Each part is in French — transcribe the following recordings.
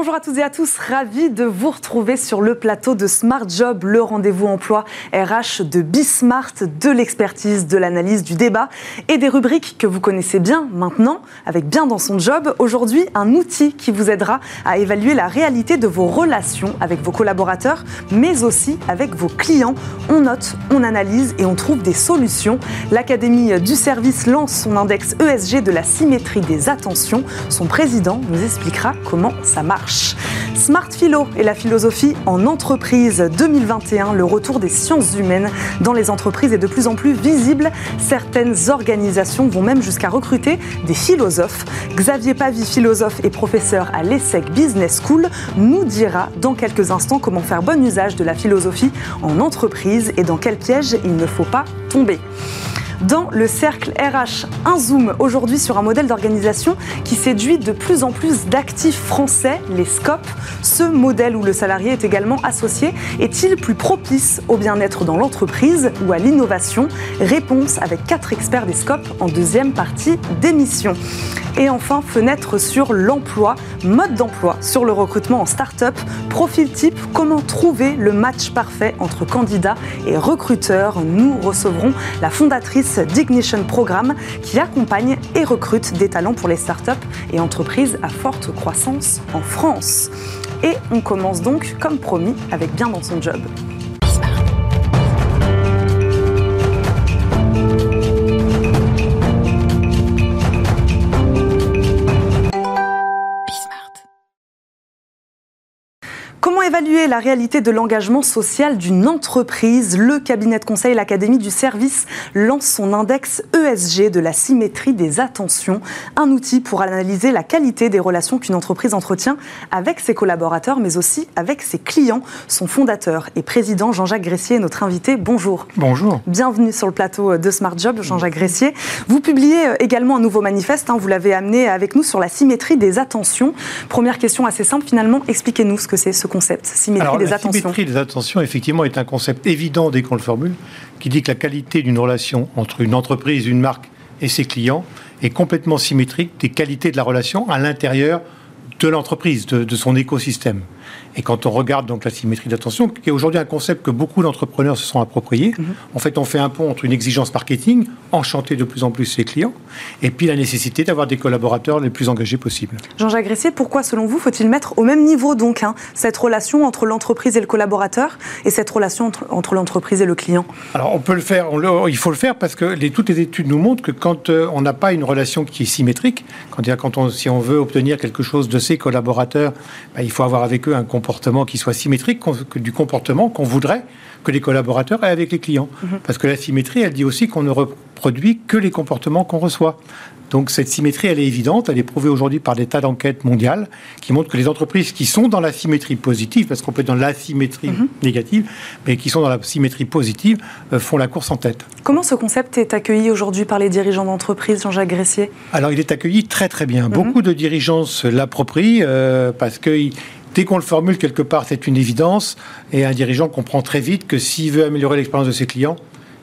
Bonjour à toutes et à tous, ravi de vous retrouver sur le plateau de Smart Job, le rendez-vous emploi RH de Bismart, de l'expertise, de l'analyse, du débat et des rubriques que vous connaissez bien maintenant, avec bien dans son job. Aujourd'hui, un outil qui vous aidera à évaluer la réalité de vos relations avec vos collaborateurs, mais aussi avec vos clients. On note, on analyse et on trouve des solutions. L'Académie du service lance son index ESG de la symétrie des attentions. Son président nous expliquera comment ça marche. Smart Philo et la philosophie en entreprise 2021, le retour des sciences humaines dans les entreprises est de plus en plus visible. Certaines organisations vont même jusqu'à recruter des philosophes. Xavier Pavie, philosophe et professeur à l'ESSEC Business School, nous dira dans quelques instants comment faire bon usage de la philosophie en entreprise et dans quel piège il ne faut pas tomber dans le cercle RH. Un zoom aujourd'hui sur un modèle d'organisation qui séduit de plus en plus d'actifs français, les SCOP. Ce modèle où le salarié est également associé est-il plus propice au bien-être dans l'entreprise ou à l'innovation? Réponse avec quatre experts des SCOP en deuxième partie d'émission. Et enfin, fenêtre sur l'emploi, mode d'emploi sur le recrutement en start-up, profil type, comment trouver le match parfait entre candidats et recruteurs. Nous recevrons la fondatrice d'Ignition Programme qui accompagne et recrute des talents pour les start-up et entreprises à forte croissance en France. Et on commence donc, comme promis, avec bien dans son job. Évaluer la réalité de l'engagement social d'une entreprise, le cabinet de conseil, l'Académie du service lance son index ESG de la symétrie des attentions, un outil pour analyser la qualité des relations qu'une entreprise entretient avec ses collaborateurs, mais aussi avec ses clients. Son fondateur et président, Jean-Jacques Gressier, est notre invité. Bonjour. Bonjour. Bienvenue sur le plateau de Smart Job, Jean-Jacques Gressier. Vous publiez également un nouveau manifeste, hein, vous l'avez amené avec nous sur la symétrie des attentions. Première question assez simple, finalement, expliquez-nous ce que c'est ce concept symétrie Alors, des la attentions Symétrie des attentions, effectivement, est un concept évident dès qu'on le formule, qui dit que la qualité d'une relation entre une entreprise, une marque et ses clients est complètement symétrique des qualités de la relation à l'intérieur de l'entreprise, de, son écosystème. Et quand on regarde donc la symétrie d'attention, qui est aujourd'hui un concept que beaucoup d'entrepreneurs se sont appropriés, mhm. en fait, on fait un pont entre une exigence marketing, enchanter de plus en plus ses clients, et puis la nécessité d'avoir des collaborateurs les plus engagés possibles. Jean-Jacques Gressier, pourquoi, selon vous, faut-il mettre au même niveau donc hein, cette relation entre l'entreprise et le collaborateur, et cette relation entre, l'entreprise et le client? Alors, on peut le faire, il faut le faire parce que les, toutes les études nous montrent que quand euh, on n'a pas une relation qui est symétrique, quand, quand on, si on veut obtenir quelque chose de ses collaborateurs, ben, il faut avoir avec eux un comportement qui soit symétrique du comportement qu'on voudrait que les collaborateurs aient avec les clients. Mhm. Parce que la symétrie, elle dit aussi qu'on ne reproduit que les comportements qu'on reçoit. Donc cette symétrie, elle est évidente, elle est prouvée aujourd'hui par des tas d'enquêtes mondiales qui montrent que les entreprises qui sont dans la symétrie positive, parce qu'on peut être dans la symétrie mhm. négative, mais qui sont dans la symétrie positive, euh, font la course en tête. Comment ce concept est accueilli aujourd'hui par les dirigeants d'entreprise, Jean-Jacques Gressier? Alors il est accueilli très très bien. Mhm. Beaucoup de dirigeants se l'approprient euh, parce que dès qu'on le formule quelque part, c'est une évidence, et un dirigeant comprend très vite que s'il veut améliorer l'expérience de ses clients,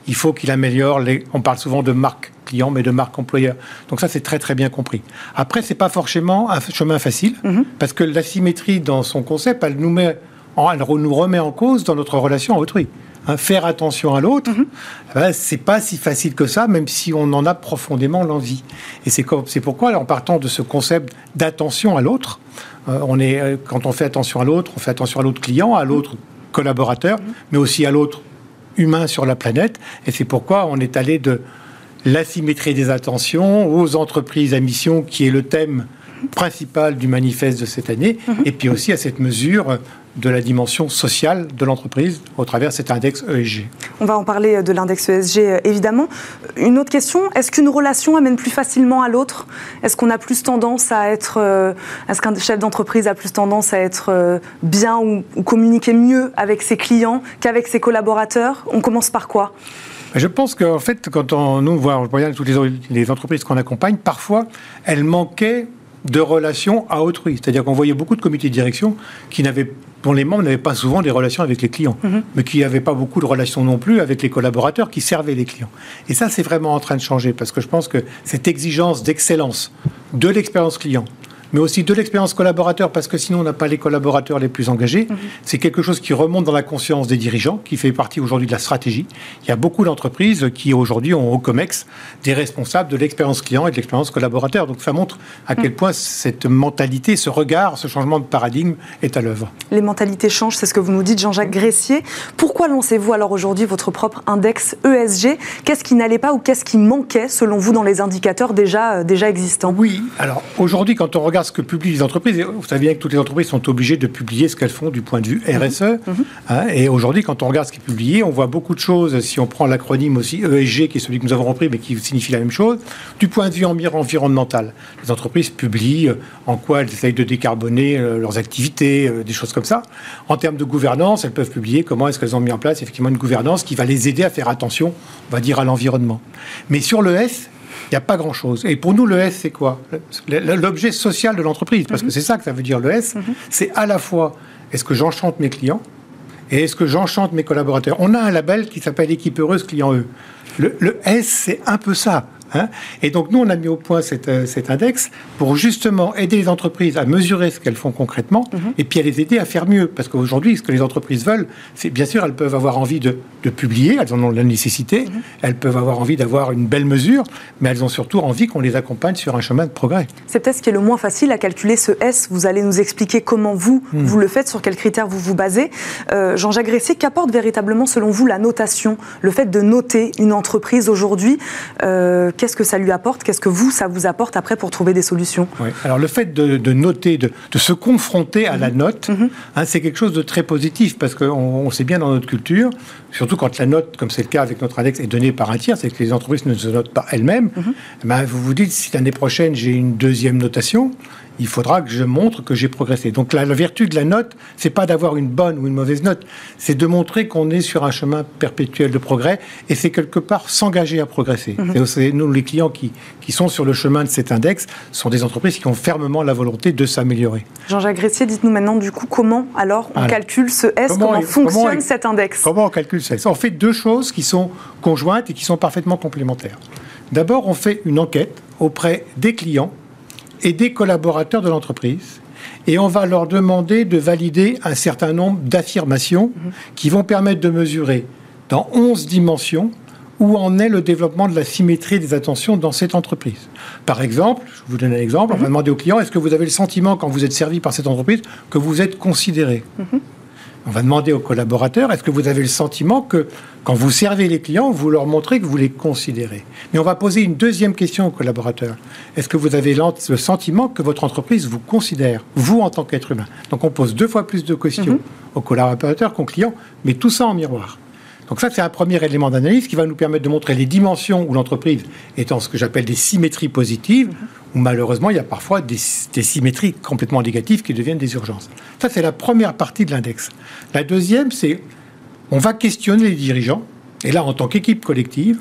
il faut qu'il améliore les. On parle souvent de marque client, mais de marque employeur. Donc ça, c'est très très bien compris. Après, c'est pas forcément un chemin facile, mhm. parce que la symétrie dans son concept, elle nous met, elle nous remet en cause dans notre relation à autrui. Hein, faire attention à l'autre, mhm. eh ben, c'est pas si facile que ça, même si on en a profondément l'envie. Et c'est pourquoi, en partant de ce concept d'attention à l'autre, on est, euh, quand on fait attention à l'autre, on fait attention à l'autre client, à l'autre collaborateur, mais aussi à l'autre humain sur la planète. Et c'est pourquoi on est allé de l'asymétrie des attentions aux entreprises à mission, qui est le thème principal du manifeste de cette année, mhm. et puis aussi à cette mesure de la dimension sociale de l'entreprise au travers de cet index ESG. On va en parler de l'index ESG euh, évidemment. Une autre question, est-ce qu'une relation amène plus facilement à l'autre? Est-ce qu'on a plus tendance à être, euh, est-ce qu'un chef d'entreprise a plus tendance à être euh, bien ou, communiquer mieux avec ses clients qu'avec ses collaborateurs? On commence par quoi? Je pense qu'en fait, quand on nous voit, on regarde toutes les, les entreprises qu'on accompagne, parfois, elles manquaient de relations à autrui. C'est-à-dire qu'on voyait beaucoup de comités de direction qui n'avaient, dont les membres n'avaient pas souvent des relations avec les clients, mhm. mais qui n'avaient pas beaucoup de relations non plus avec les collaborateurs qui servaient les clients. Et ça, c'est vraiment en train de changer parce que je pense que cette exigence d'excellence de l'expérience client, mais aussi de l'expérience collaborateur, parce que sinon on n'a pas les collaborateurs les plus engagés. Mhm. C'est quelque chose qui remonte dans la conscience des dirigeants, qui fait partie aujourd'hui de la stratégie. Il y a beaucoup d'entreprises qui aujourd'hui ont au COMEX des responsables de l'expérience client et de l'expérience collaborateur. Donc ça montre à quel mhm. point cette mentalité, ce regard, ce changement de paradigme est à l'œuvre. Les mentalités changent, c'est ce que vous nous dites, Jean-Jacques Gressier. Pourquoi lancez-vous alors aujourd'hui votre propre index ESG Qu'est-ce qui n'allait pas ou qu'est-ce qui manquait selon vous dans les indicateurs déjà, euh, déjà existants? Oui, alors aujourd'hui quand on regarde ce que publient les entreprises, vous savez bien que toutes les entreprises sont obligées de publier ce qu'elles font du point de vue RSE. Mhm. Mhm. Hein, et aujourd'hui quand on regarde ce qui est publié, on voit beaucoup de choses, si on prend l'acronyme aussi ESG qui est celui que nous avons repris mais qui signifie la même chose, du point de vue environnemental. Les entreprises publient euh, en quoi elles essayent de décarboner euh, leurs activités, des choses comme ça. En termes de gouvernance, elles peuvent publier comment est-ce qu'elles ont mis en place effectivement une gouvernance qui va les aider à faire attention, on va dire, à l'environnement. Mais sur le S, il n'y a pas grand-chose. Et pour nous, le S, c'est quoi? L'objet social de l'entreprise, parce que mhm. c'est ça que ça veut dire le S, mhm. c'est à la fois est-ce que j'enchante mes clients et est-ce que j'enchante mes collaborateurs? On a un label qui s'appelle Équipe Heureuse Client E. le S, c'est un peu ça. Hein. et donc nous, on a mis au point euh, cet index pour justement aider les entreprises à mesurer ce qu'elles font concrètement mhm. et puis à les aider à faire mieux. Parce qu'aujourd'hui, ce que les entreprises veulent, c'est bien sûr, elles peuvent avoir envie de, publier, elles en ont la nécessité, mhm. elles peuvent avoir envie d'avoir une belle mesure, mais elles ont surtout envie qu'on les accompagne sur un chemin de progrès. C'est peut-être ce qui est le moins facile à calculer ce S. Vous allez nous expliquer comment vous, hmm. vous le faites, sur quels critères vous vous basez. Euh, Jean-Jacques Gressier, qu'apporte véritablement, selon vous, la notation, le fait de noter une entreprise aujourd'hui? Euh, qu'est-ce que ça lui apporte Qu'est-ce que vous, ça vous apporte après pour trouver des solutions Alors le fait de, noter, de, se confronter à la mhm. note, mhm. Hein, c'est quelque chose de très positif parce qu'on on sait bien dans notre culture, surtout quand la note, comme c'est le cas avec notre index, est donnée par un tiers, c'est que les entreprises ne se notent pas elles-mêmes. Mhm. Eh ben, vous vous dites, si l'année prochaine j'ai une deuxième notation, il faudra que je montre que j'ai progressé. Donc la, vertu de la note, c'est pas d'avoir une bonne ou une mauvaise note, c'est de montrer qu'on est sur un chemin perpétuel de progrès et c'est quelque part s'engager à progresser. C'est nous, les clients qui, qui sont sur le chemin de cet index, sont des entreprises qui ont fermement la volonté de s'améliorer. Jean-Jacques Gressier, dites-nous maintenant du coup comment alors on calcule ce S, comment, fonctionne cet index? Comment on calcule ce S? On fait deux choses qui sont conjointes et qui sont parfaitement complémentaires. D'abord, on fait une enquête auprès des clients et des collaborateurs de l'entreprise. Et on va leur demander de valider un certain nombre d'affirmations qui vont permettre de mesurer dans 11 dimensions où en est le développement de la symétrie des attentions dans cette entreprise. Par exemple, je vous donne un exemple, on va demander aux clients, est-ce que vous avez le sentiment quand vous êtes servi par cette entreprise que vous êtes considéré? On va demander aux collaborateurs, est-ce que vous avez le sentiment que quand vous servez les clients, vous leur montrez que vous les considérez? Mais on va poser une deuxième question aux collaborateurs. Est-ce que vous avez le sentiment que votre entreprise vous considère, vous en tant qu'être humain? Donc on pose deux fois plus de questions mhm. aux collaborateurs qu'aux clients, mais tout ça en miroir. Donc ça, c'est un premier élément d'analyse qui va nous permettre de montrer les dimensions où l'entreprise est en ce que j'appelle des symétries positives, où malheureusement, il y a parfois des, symétries complètement négatives qui deviennent des urgences. Ça, c'est la première partie de l'index. La deuxième, c'est on va questionner les dirigeants, et là, en tant qu'équipe collective,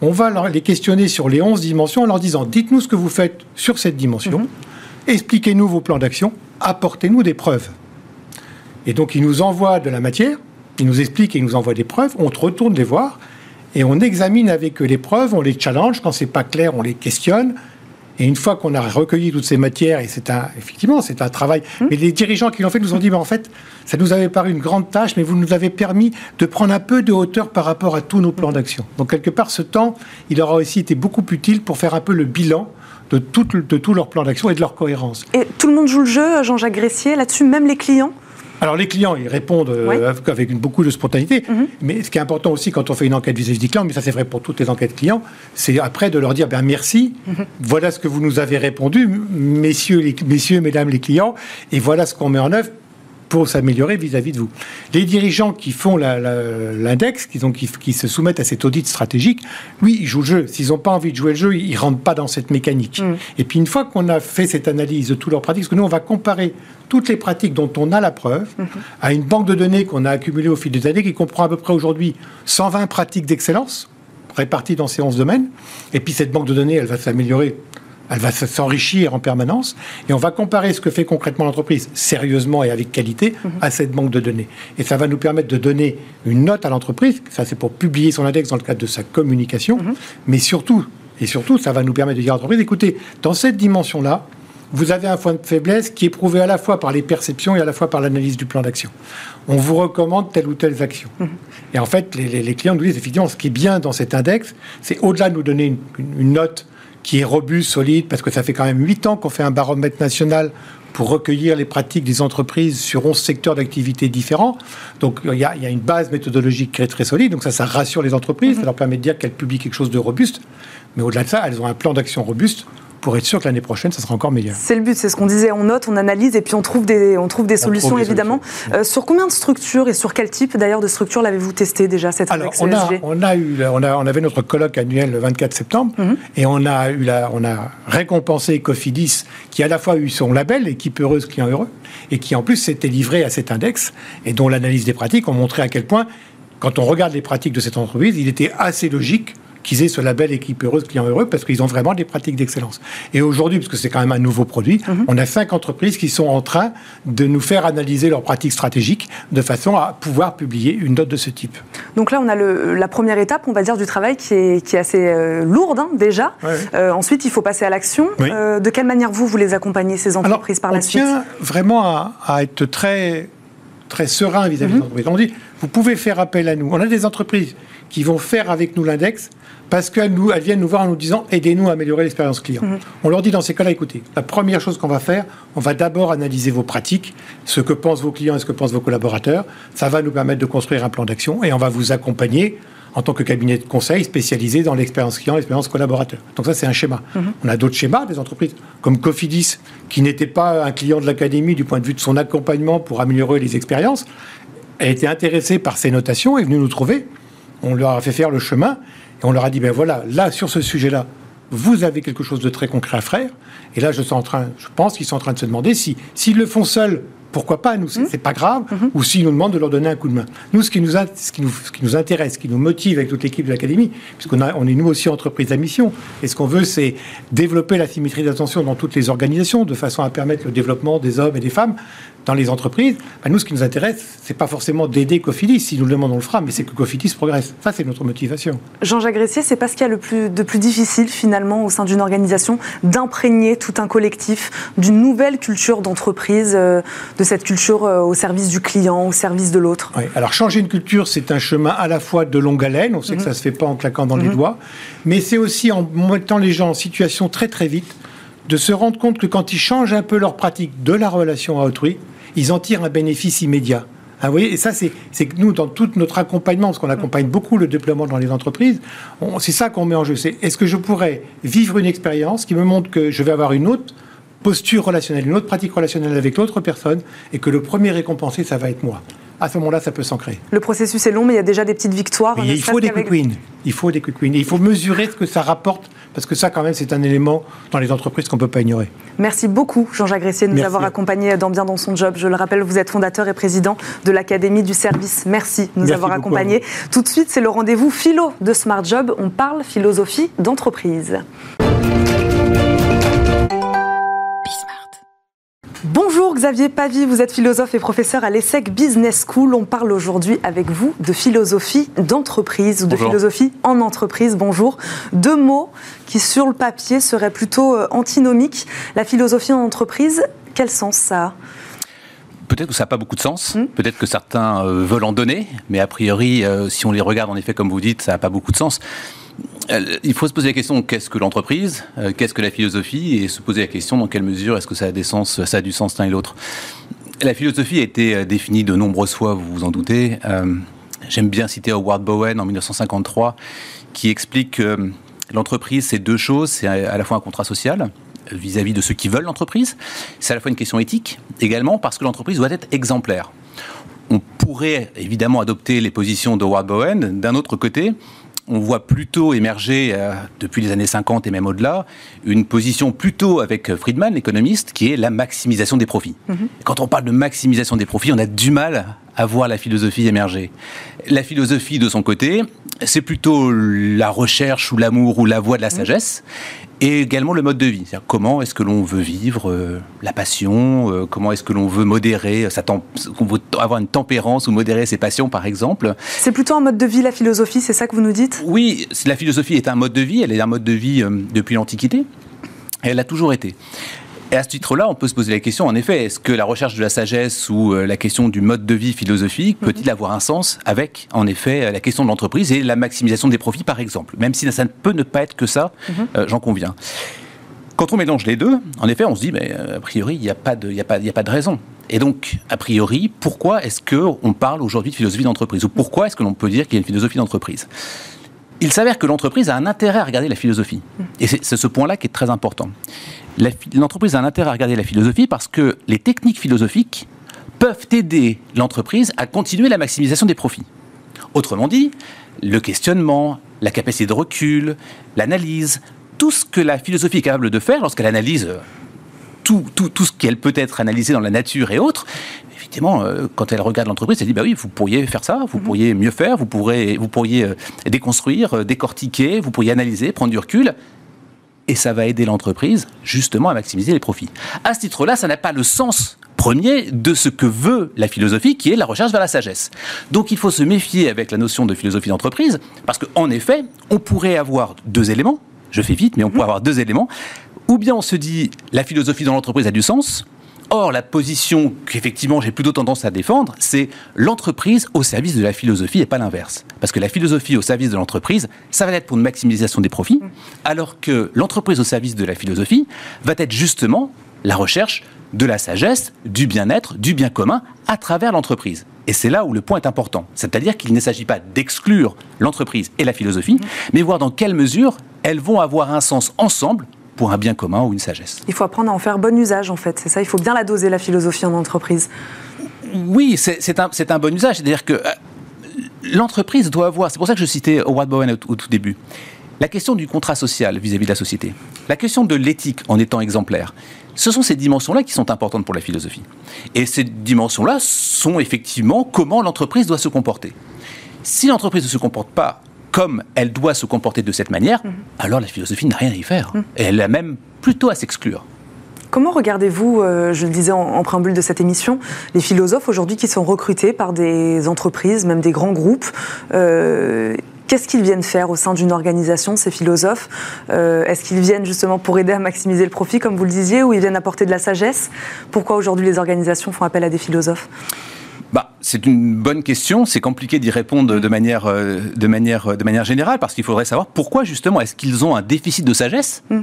on va les questionner sur les 11 dimensions en leur disant, dites-nous ce que vous faites sur cette dimension, mhm. expliquez-nous vos plans d'action, apportez-nous des preuves. Et donc, ils nous envoient de la matière, ils nous expliquent et ils nous envoient des preuves, on retourne les voir et on examine avec eux les preuves, on les challenge, quand c'est pas clair, on les questionne. Et une fois qu'on a recueilli toutes ces matières, et c'est un, effectivement, c'est un travail, mmh. mais les dirigeants qui l'ont fait nous ont dit, mais en fait, ça nous avait paru une grande tâche, mais vous nous avez permis de prendre un peu de hauteur par rapport à tous nos plans d'action. Donc, quelque part, ce temps, il aura aussi été beaucoup utile pour faire un peu le bilan de, tout, de tous leurs plans d'action et de leur cohérence. Et tout le monde joue le jeu, Jean-Jacques Gressier, là-dessus, même les clients? Alors les clients, ils répondent euh, avec beaucoup de spontanéité, mhm. mais ce qui est important aussi quand on fait une enquête vis-à-vis des clients, mais ça c'est vrai pour toutes les enquêtes clients, c'est après de leur dire ben merci, mhm. voilà ce que vous nous avez répondu, messieurs, les, messieurs, mesdames les clients, et voilà ce qu'on met en œuvre pour s'améliorer vis-à-vis de vous. Les dirigeants qui font l'index, qui, qui, se soumettent à cet audit stratégique, oui, ils jouent le jeu. S'ils n'ont pas envie de jouer le jeu, ils ne rentrent pas dans cette mécanique. Mm. Et puis une fois qu'on a fait cette analyse de toutes leurs pratiques, parce que nous, on va comparer toutes les pratiques dont on a la preuve mm-hmm. à une banque de données qu'on a accumulée au fil des années, qui comprend à peu près aujourd'hui 120 pratiques d'excellence réparties dans ces 11 domaines. Et puis cette banque de données, elle va s'améliorer elle va s'enrichir en permanence et on va comparer ce que fait concrètement l'entreprise sérieusement et avec qualité mhm. à cette banque de données. Et ça va nous permettre de donner une note à l'entreprise, ça c'est pour publier son index dans le cadre de sa communication, mhm. mais surtout, et surtout, ça va nous permettre de dire à l'entreprise, écoutez, dans cette dimension-là, vous avez un point de faiblesse qui est prouvé à la fois par les perceptions et à la fois par l'analyse du plan d'action. On vous recommande telle ou telle action. Mhm. Et en fait, les, clients nous disent effectivement, ce qui est bien dans cet index, c'est au-delà de nous donner une, note qui est robuste, solide, parce que ça fait quand même 8 ans qu'on fait un baromètre national pour recueillir les pratiques des entreprises sur 11 secteurs d'activité différents. Donc il y, a, une base méthodologique qui est très solide, donc ça, ça rassure les entreprises, mhm. ça leur permet de dire qu'elles publient quelque chose de robuste. Mais au-delà de ça, elles ont un plan d'action robuste pour être sûr que l'année prochaine, ça sera encore meilleur. C'est le but, c'est ce qu'on disait, on note, on analyse et puis on trouve des, on trouve des solutions évidemment. Euh, sur combien de structures et sur quel type d'ailleurs de structures l'avez-vous testé déjà cette Alors, on a, on a eu, on, a, on avait notre colloque annuel le 24 septembre mhm. et on a, eu la, on a récompensé Cofidis qui à la fois eu son label, équipe heureuse, client heureux, et qui en plus s'était livré à cet index et dont l'analyse des pratiques ont montré à quel point, quand on regarde les pratiques de cette entreprise, il était assez logique qu'ils aient ce label équipe heureuse, client heureux, parce qu'ils ont vraiment des pratiques d'excellence. Et aujourd'hui, parce que c'est quand même un nouveau produit, mhm. on a cinq entreprises qui sont en train de nous faire analyser leurs pratiques stratégiques de façon à pouvoir publier une note de ce type. Donc là, on a le, la première étape, on va dire, du travail qui est, qui est assez euh, lourde hein, déjà. Euh, ensuite, il faut passer à l'action. Euh, de quelle manière vous, vous les accompagnez, ces entreprises, par la suite? On tient vraiment à, être très très serein vis-à-vis des mhm. entreprises. On dit, vous pouvez faire appel à nous. On a des entreprises qui vont faire avec nous l'index parce qu'elles elles viennent nous voir en nous disant aidez-nous à améliorer l'expérience client. Mhm. On leur dit dans ces cas-là, écoutez, la première chose qu'on va faire, on va d'abord analyser vos pratiques, ce que pensent vos clients et ce que pensent vos collaborateurs. Ça va nous permettre de construire un plan d'action et on va vous accompagner en tant que cabinet de conseil spécialisé dans l'expérience client, l'expérience collaborateur. Donc ça, c'est un schéma. Mhm. On a d'autres schémas, des entreprises comme Cofidis, qui n'était pas un client de l'académie du point de vue de son accompagnement pour améliorer les expériences, a été intéressé par ces notations, est venu nous trouver. On leur a fait faire le chemin et on leur a dit, ben voilà, là, sur ce sujet-là, vous avez quelque chose de très concret à faire. Et là, je, suis en train, je pense qu'ils sont en train de se demander si, s'ils le font seuls, pourquoi pas Nous, c'est, mmh. pas grave. Mmh. Ou s'ils nous demandent de leur donner un coup de main. Nous, ce qui nous, ce qui nous, ce qui nous intéresse, ce qui nous motive avec toute l'équipe de l'académie, puisqu'on a, on est nous aussi entreprise à mission. Et ce qu'on veut, c'est développer la symétrie d'attention dans toutes les organisations, de façon à permettre le développement des hommes et des femmes dans les entreprises, ben, nous, ce qui nous intéresse, c'est pas forcément d'aider Cofidis. Si nous le demandons, on le fera, mais c'est que Cofidis progresse. Ça, c'est notre motivation. Jean-Jacques Gressier, c'est pas ce qu'il y a le plus, de plus difficile, finalement, au sein d'une organisation, d'imprégner tout un collectif d'une nouvelle culture d'entreprise, euh, de cette culture euh, au service du client, au service de l'autre? Oui. Alors, changer une culture, c'est un chemin à la fois de longue haleine, on sait que mhm. ça se fait pas en claquant dans les mhm. doigts, mais c'est aussi en mettant les gens en situation très très vite de se rendre compte que quand ils changent un peu leur pratique de la relation à autrui, ils en tirent un bénéfice immédiat. Ah, et ça, c'est que nous, dans tout notre accompagnement, parce qu'on accompagne beaucoup le déploiement dans les entreprises, c'est ça qu'on met en jeu. C'est est-ce que je pourrais vivre une expérience qui me montre que je vais avoir une autre posture relationnelle, une autre pratique relationnelle avec l'autre personne, et que le premier récompensé, ça va être moi? À ce moment-là, ça peut s'ancrer. Le processus est long, mais il y a déjà des petites victoires. il faut des quick wins. Il faut des quick wins. il faut mesurer ce que ça rapporte, parce que ça, quand même, c'est un élément dans les entreprises qu'on ne peut pas ignorer. Merci beaucoup, Jean-Jacques Gressier, de nous avoir accompagnés dans Bien dans son job. Je le rappelle, vous êtes fondateur et président de l'Académie du service. Merci de nous avoir accompagnés. Tout de suite, c'est le rendez-vous philo de Smart Job. On parle philosophie d'entreprise. Bonjour Xavier Pavie, vous êtes philosophe et professeur à l'ESSEC Business School. On parle aujourd'hui avec vous de philosophie d'entreprise ou de philosophie en entreprise. Bonjour. Deux mots qui sur le papier seraient plutôt euh, antinomiques. La philosophie en entreprise, quel sens ça a? Peut-être que ça n'a pas beaucoup de sens, hmm? peut-être que certains euh, veulent en donner, mais a priori, euh, si on les regarde en effet comme vous dites, ça n'a pas beaucoup de sens. Euh, il faut se poser la question qu'est-ce que l'entreprise, euh, qu'est-ce que la philosophie, et se poser la question dans quelle mesure est-ce que ça a, sens, ça a du sens l'un et l'autre. La philosophie a été euh, définie de nombreuses fois, vous vous en doutez. J'aime bien citer Howard Bowen en 1953, qui explique que l'entreprise, c'est deux choses. C'est à la fois un contrat social vis-à-vis de ceux qui veulent l'entreprise. C'est à la fois une question éthique, également parce que l'entreprise doit être exemplaire. On pourrait évidemment adopter les positions de Howard Bowen. D'un autre côté, on voit plutôt émerger, euh, depuis les années 50 et même au-delà, une position plutôt avec Friedman, l'économiste, qui est la maximisation des profits. Mhm. Quand on parle de maximisation des profits, on a du mal à voir la philosophie émerger. La philosophie, de son côté, c'est plutôt la recherche ou l'amour ou la voie de la mhm. sagesse et également le mode de vie. Comment est-ce que l'on veut vivre euh, la passion, euh, comment est-ce que l'on veut modérer, sa qu'on veut avoir une tempérance ou modérer ses passions par exemple. C'est plutôt un mode de vie la philosophie, c'est ça que vous nous dites? Oui, la philosophie est un mode de vie, elle est un mode de vie euh, depuis l'Antiquité, elle a toujours été. Et à ce titre-là, on peut se poser la question, en effet, est-ce que la recherche de la sagesse ou euh, la question du mode de vie philosophique peut-il mhm. avoir un sens avec, en effet, la question de l'entreprise et la maximisation des profits, par exemple? Même si ça ne peut ne pas être que ça, mhm. euh, j'en conviens. Quand on mélange les deux, en effet, on se dit, mais, euh, a priori, il n'y a, pas de, a, a pas de raison. Et donc, a priori, pourquoi est-ce qu'on parle aujourd'hui de philosophie d'entreprise? Ou pourquoi est-ce que l'on peut dire qu'il y a une philosophie d'entreprise? Il s'avère que l'entreprise a un intérêt à regarder la philosophie. Et c'est ce point-là qui est très important. L'entreprise a un intérêt à regarder la philosophie parce que les techniques philosophiques peuvent aider l'entreprise à continuer la maximisation des profits. Autrement dit, le questionnement, la capacité de recul, l'analyse, tout ce que la philosophie est capable de faire lorsqu'elle analyse euh, tout, tout, tout ce qu'elle peut être analysée dans la nature et autres, effectivement, euh, quand elle regarde l'entreprise, elle dit bah oui, vous pourriez faire ça, vous mhm. pourriez mieux faire, vous, pourrez, vous pourriez euh, déconstruire, décortiquer, vous pourriez analyser, prendre du recul. Et ça va aider l'entreprise justement à maximiser les profits. À ce titre-là, ça n'a pas le sens premier de ce que veut la philosophie, qui est la recherche vers la sagesse. Donc il faut se méfier avec la notion de philosophie d'entreprise, parce qu'en effet, on pourrait avoir deux éléments. Je fais vite, mais on pourrait mhm. avoir deux éléments. Ou bien on se dit la philosophie dans l'entreprise a du sens, Or, la position qu'effectivement j'ai plutôt tendance à défendre, c'est l'entreprise au service de la philosophie et pas l'inverse. Parce que la philosophie au service de l'entreprise, ça va être pour une maximisation des profits, alors que l'entreprise au service de la philosophie va être justement la recherche de la sagesse, du bien-être, du bien commun à travers l'entreprise. Et c'est là où le point est important. C'est-à-dire qu'il ne s'agit pas d'exclure l'entreprise et la philosophie, mais voir dans quelle mesure elles vont avoir un sens ensemble pour un bien commun ou une sagesse. Il faut apprendre à en faire bon usage, en fait. C'est ça, il faut bien la doser, la philosophie en entreprise. Oui, c'est un, un, bon usage. C'est-à-dire que euh, l'entreprise doit avoir, c'est pour ça que je citais Howard Bowen au, tout début, la question du contrat social vis-à-vis de la société, la question de l'éthique en étant exemplaire. Ce sont ces dimensions-là qui sont importantes pour la philosophie. Et ces dimensions-là sont effectivement comment l'entreprise doit se comporter. Si l'entreprise ne se comporte pas comme elle doit se comporter de cette manière, mhm. alors la philosophie n'a rien à y faire. Mhm. Et elle a même plutôt à s'exclure. Comment regardez-vous, euh, je le disais en, préambule de cette émission, les philosophes aujourd'hui qui sont recrutés par des entreprises, même des grands groupes euh, Qu'est-ce qu'ils viennent faire au sein d'une organisation, ces philosophes? Euh, Est-ce qu'ils viennent justement pour aider à maximiser le profit, comme vous le disiez, ou ils viennent apporter de la sagesse? Pourquoi aujourd'hui les organisations font appel à des philosophes? Bah, c'est une bonne question. C'est compliqué d'y répondre de manière, euh, de, manière, de manière générale parce qu'il faudrait savoir pourquoi justement est-ce qu'ils ont un déficit de sagesse mm.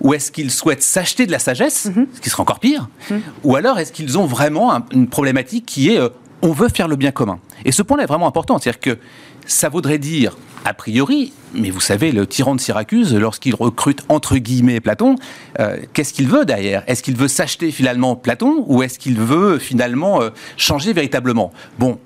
ou est-ce qu'ils souhaitent s'acheter de la sagesse, mm-hmm. ce qui serait encore pire, mm. ou alors est-ce qu'ils ont vraiment une problématique qui est euh, on veut faire le bien commun. Et ce point-là est vraiment important, c'est-à-dire que ça voudrait dire a priori, mais vous savez, le tyran de Syracuse, lorsqu'il recrute entre guillemets Platon, euh, qu'est-ce qu'il veut derrière? Est-ce qu'il veut s'acheter finalement Platon ou est-ce qu'il veut finalement euh, changer véritablement? Bon,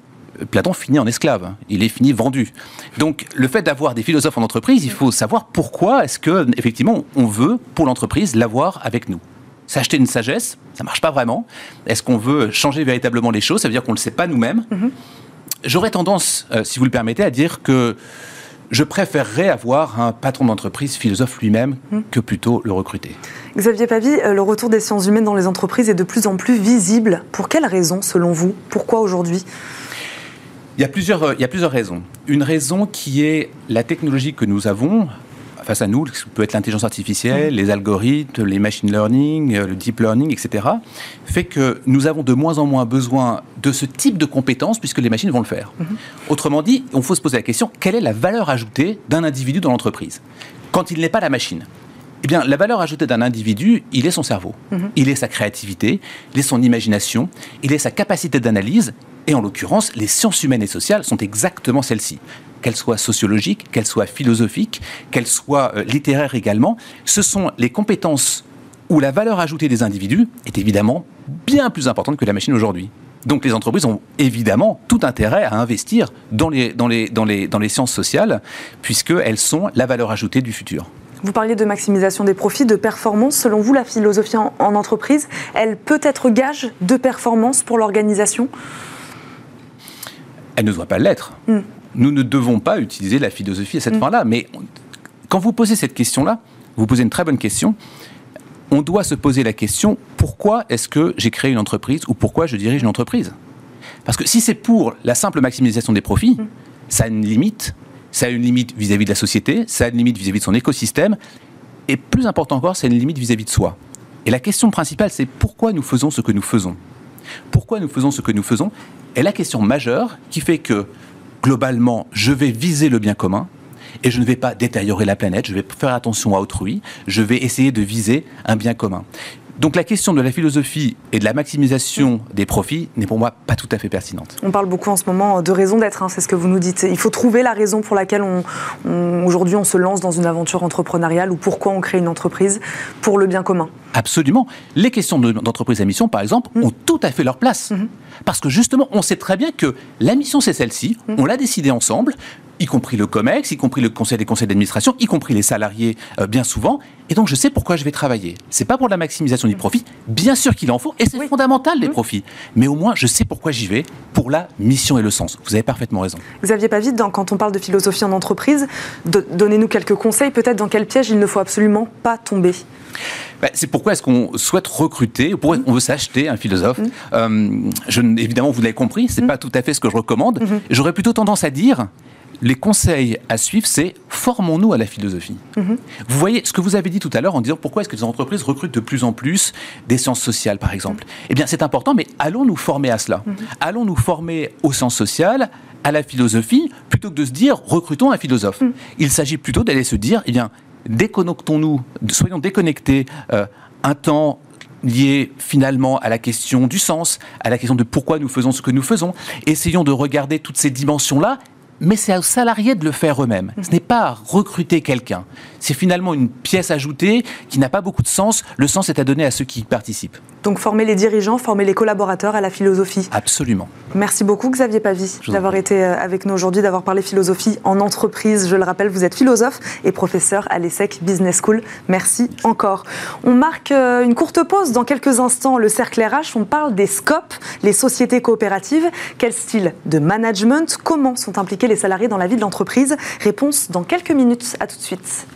Platon finit en esclave, hein. il est fini vendu. Donc le fait d'avoir des philosophes en entreprise, il faut savoir pourquoi est-ce que effectivement on veut pour l'entreprise l'avoir avec nous. S'acheter une sagesse, ça marche pas vraiment. Est-ce qu'on veut changer véritablement les choses? Ça veut dire qu'on ne le sait pas nous-mêmes. Mm-hmm. J'aurais tendance, euh, si vous le permettez, à dire que je préférerais avoir un patron d'entreprise philosophe lui-même hmm. que plutôt le recruter. Xavier Pavie, euh, le retour des sciences humaines dans les entreprises est de plus en plus visible. Pour quelles raisons, selon vous? Pourquoi aujourd'hui? Il y, a plusieurs, euh, il y a plusieurs raisons. Une raison qui est la technologie que nous avons face à nous, ce peut être l'intelligence artificielle, les algorithmes, les machine learning, euh, le deep learning, etc., fait que nous avons de moins en moins besoin de ce type de compétences puisque les machines vont le faire. Mm-hmm. Autrement dit, on faut se poser la question, quelle est la valeur ajoutée d'un individu dans l'entreprise? Quand il n'est pas la machine eh bien, la valeur ajoutée d'un individu, il est son cerveau, mm-hmm. il est sa créativité, il est son imagination, il est sa capacité d'analyse, et en l'occurrence, les sciences humaines et sociales sont exactement celles-ci qu'elles soient sociologiques, qu'elles soient philosophiques, qu'elles soient euh, littéraires également, ce sont les compétences où la valeur ajoutée des individus est évidemment bien plus importante que la machine aujourd'hui. Donc les entreprises ont évidemment tout intérêt à investir dans les, dans les, dans les, dans les sciences sociales, puisqu'elles sont la valeur ajoutée du futur. Vous parliez de maximisation des profits, de performance. Selon vous, la philosophie en, entreprise, elle peut être gage de performance pour l'organisation? Elle ne doit pas l'être. Hmm nous ne devons pas utiliser la philosophie à cette mm. fin-là. Mais quand vous posez cette question-là, vous posez une très bonne question. On doit se poser la question pourquoi est-ce que j'ai créé une entreprise ou pourquoi je dirige une entreprise? Parce que si c'est pour la simple maximisation des profits, mm. ça a une limite. Ça a une limite vis-à-vis -vis de la société, ça a une limite vis-à-vis -vis de son écosystème, et plus important encore, ça a une limite vis-à-vis de soi. Et la question principale, c'est pourquoi nous faisons ce que nous faisons? Pourquoi nous faisons ce que nous faisons? Est la question majeure qui fait que, globalement, je vais viser le bien commun, et je ne vais pas détériorer la planète, je vais faire attention à autrui, je vais essayer de viser un bien commun. Donc la question de la philosophie et de la maximisation des profits n'est pour moi pas tout à fait pertinente. On parle beaucoup en ce moment de raison d'être, hein, c'est ce que vous nous dites. Il faut trouver la raison pour laquelle on, aujourd'hui on se lance dans une aventure entrepreneuriale ou pourquoi on crée une entreprise pour le bien commun. Absolument. Les questions d'entreprise à mission, par exemple, mm. ont tout à fait leur place. Mm-hmm. Parce que justement, on sait très bien que la mission, c'est celle-ci. Mm. On l'a décidé ensemble y compris le COMEX, y compris le conseil des conseils d'administration, y compris les salariés euh, bien souvent. Et donc je sais pourquoi je vais travailler. C'est pas pour la maximisation du profit, bien sûr qu'il en faut, et c'est fondamental les profits. Mais au moins je sais pourquoi j'y vais, pour la mission et le sens. Vous avez parfaitement raison. Xavier Pavide, quand on parle de philosophie en entreprise, donnez-nous quelques conseils peut-être dans quel piège il ne faut absolument pas tomber. Bah, c'est pourquoi est-ce qu'on souhaite recruter, ou pourquoi on veut s'acheter un philosophe? Mm. Euh, je, évidemment, vous l'avez compris, c'est n'est mm. pas tout à fait ce que je recommande. Mm-hmm. J'aurais plutôt tendance à dire, les conseils à suivre, c'est formons-nous à la philosophie. Mhm. Vous voyez ce que vous avez dit tout à l'heure en disant pourquoi est-ce que les entreprises recrutent de plus en plus des sciences sociales, par exemple? Eh bien, c'est important, mais allons nous former à cela? Mhm. Allons nous former aux sciences sociales, à la philosophie, plutôt que de se dire recrutons un philosophe? Mhm. Il s'agit plutôt d'aller se dire, eh bien, déconnectons-nous, soyons déconnectés euh, un temps lié finalement à la question du sens, à la question de pourquoi nous faisons ce que nous faisons. Essayons de regarder toutes ces dimensions-là mais c'est aux salariés de le faire eux-mêmes. Ce n'est pas recruter quelqu'un. C'est finalement une pièce ajoutée qui n'a pas beaucoup de sens. Le sens est à donner à ceux qui y participent. Donc former les dirigeants, former les collaborateurs à la philosophie. Absolument. Merci beaucoup Xavier Pavie d'avoir été euh, avec nous aujourd'hui, d'avoir parlé philosophie en entreprise. Je le rappelle, vous êtes philosophe et professeur à l'ESSEC Business School. Merci encore. On marque euh, une courte pause dans quelques instants. Le cercle RH, on parle des scopes, les sociétés coopératives. Quel style de management? Comment sont impliqués les salariés dans la vie de l'entreprise Réponse dans quelques minutes. À tout de suite.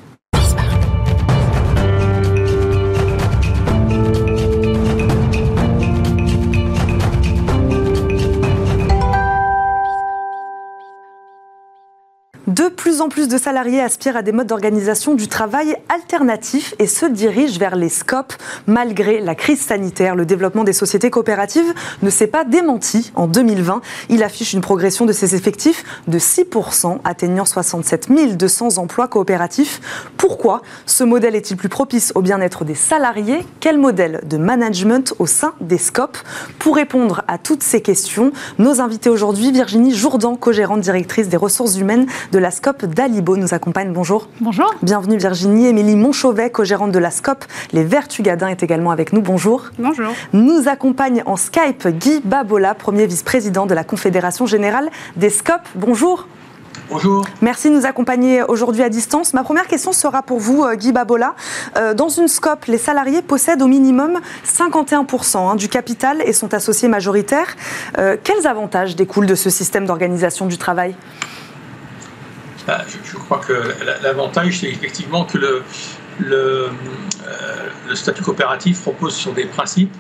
De plus en plus de salariés aspirent à des modes d'organisation du travail alternatifs et se dirigent vers les scopes. Malgré la crise sanitaire, le développement des sociétés coopératives ne s'est pas démenti en 2020. Il affiche une progression de ses effectifs de 6%, atteignant 67 200 emplois coopératifs. Pourquoi ce modèle est-il plus propice au bien-être des salariés? Quel modèle de management au sein des scopes? Pour répondre à toutes ces questions, nos invités aujourd'hui, Virginie Jourdan, co-gérante directrice des ressources humaines de la SCOP d'Alibo nous accompagne. Bonjour. Bonjour. Bienvenue Virginie. Émilie Monchauvet, co-gérante de la SCOP. Les Vertugadins est également avec nous. Bonjour. Bonjour. Nous accompagne en Skype Guy Babola, premier vice-président de la Confédération générale des SCOP. Bonjour. Bonjour. Merci de nous accompagner aujourd'hui à distance. Ma première question sera pour vous, euh, Guy Babola. Euh, dans une SCOP, les salariés possèdent au minimum 51% hein, du capital et sont associés majoritaires. Euh, quels avantages découlent de ce système d'organisation du travail? Je, crois que l'avantage, c'est effectivement que le, le, euh, statut coopératif repose sur des principes.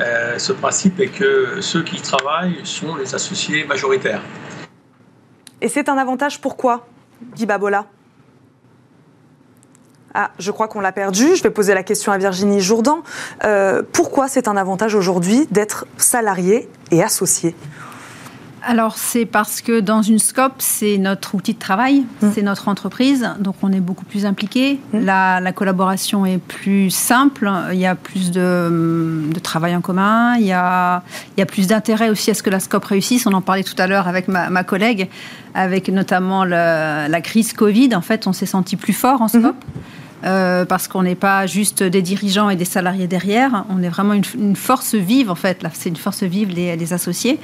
Euh, ce principe est que ceux qui travaillent sont les associés majoritaires. Et c'est un avantage pourquoi, Guy Babola? Ah, je crois qu'on l'a perdu. Je vais poser la question à Virginie Jourdan. Euh, pourquoi c'est un avantage aujourd'hui d'être salarié et associé? Alors c'est parce que dans une scope, c'est notre outil de travail, mmh. c'est notre entreprise, donc on est beaucoup plus impliqué. Mmh. La, collaboration est plus simple, il y a plus de, travail en commun, il y a, il y a plus d'intérêt aussi à ce que la scope réussisse. On en parlait tout à l'heure avec ma, collègue, avec notamment la crise Covid. En fait, on s'est senti plus fort en scope. Mmh. Euh, parce qu'on n'est pas juste des dirigeants et des salariés derrière, on est vraiment une, force vive en fait, là c'est une force vive des, associés.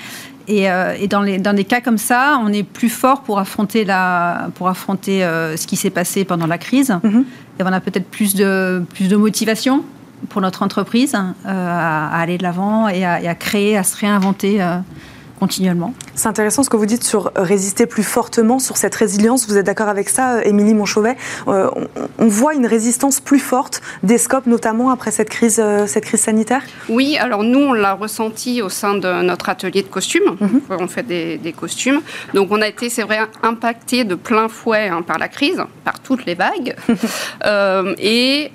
Et, euh, dans, les, dans des cas comme ça, on est plus fort pour affronter, la, pour affronter euh, ce qui s'est passé pendant la crise. Mhm. Et on a peut-être plus de, plus de motivation pour notre entreprise à, aller de l'avant et, à créer, à se réinventer continuellement. C'est intéressant ce que vous dites sur résister plus fortement, sur cette résilience. Vous êtes d'accord avec ça, Émilie Monchauvet? Euh, on, voit une résistance plus forte des scopes, notamment après cette crise, euh, cette crise sanitaire? Oui, alors nous, on l'a ressenti au sein de notre atelier de costumes. Mhm. On fait des, costumes. Donc on a été, c'est vrai, impacté de plein fouet hein, par la crise, par toutes les vagues. Euh, et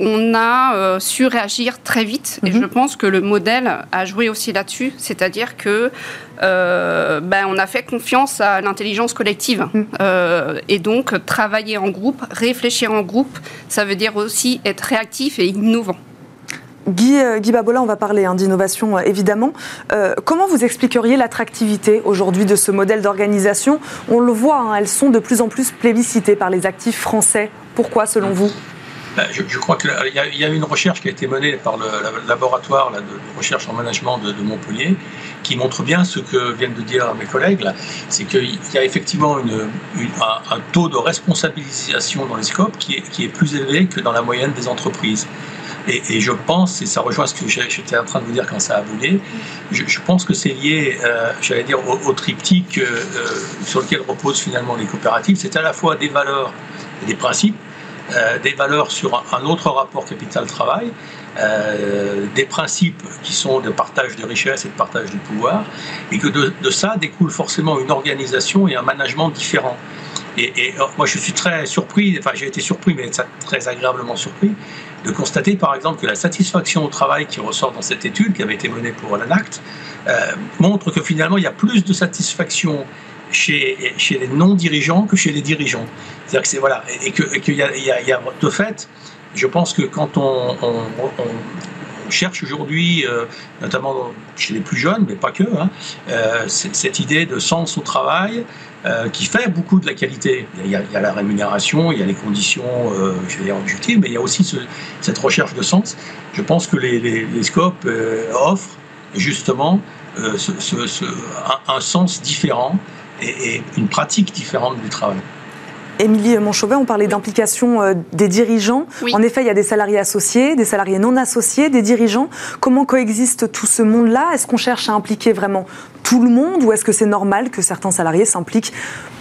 on a su réagir très vite. Et mhm. je pense que le modèle a joué aussi là-dessus. C'est-à-dire que euh, ben, on a fait confiance à l'intelligence collective. Mm. Euh, et donc, travailler en groupe, réfléchir en groupe, ça veut dire aussi être réactif et innovant. Guy, euh, Guy Babola, on va parler hein, d'innovation évidemment. comment vous expliqueriez l'attractivité aujourd'hui de ce modèle d'organisation? On le voit, hein, elles sont de plus en plus plébiscitées par les actifs français. Pourquoi, selon vous? Ben, je, crois qu'il y, a une recherche qui a été menée par le, laboratoire de recherche en management de, Montpellier qui montre bien ce que viennent de dire mes collègues. C'est qu'il y a effectivement un, taux de responsabilisation dans les scopes qui est, qui est plus élevé que dans la moyenne des entreprises. Et, je pense, et ça rejoint ce que j'étais en train de vous dire quand ça a bougé, je, pense que c'est lié, euh, j'allais dire, au, triptyque euh, euh, sur lequel reposent finalement les coopératives. C'est à la fois des valeurs et des principes, euh, des valeurs sur un, autre rapport capital-travail, euh, des principes qui sont de partage de richesse et de partage du pouvoir, et que de, ça découle forcément une organisation et un management différent. Et, moi, je suis très surpris, enfin, j'ai été surpris, mais très agréablement surpris, de constater, par exemple, que la satisfaction au travail qui ressort dans cette étude, qui avait été menée pour l'ANACT, euh, montre que finalement, il y a plus de satisfaction chez, les non-dirigeants que chez les dirigeants. C'est-à-dire que c'est voilà, et qu'il y, y, a de fait, je pense que quand on, cherche aujourd'hui, euh, notamment chez les plus jeunes, mais pas que, hein, euh, cette idée de sens au travail euh, qui fait beaucoup de la qualité. Il y, a, la rémunération, il y a les conditions, je vais dire objectives, mais il y a aussi cette recherche de sens. Je pense que les, les, scopes offrent justement un, sens différent et, une pratique différente du travail. Émilie Monchauvet, on parlait d'implication euh, des dirigeants. En effet, il y a des salariés associés, des salariés non associés, des dirigeants. Comment coexiste tout ce monde-là? Est-ce qu'on cherche à impliquer vraiment tout le monde ou est-ce que c'est normal que certains salariés s'impliquent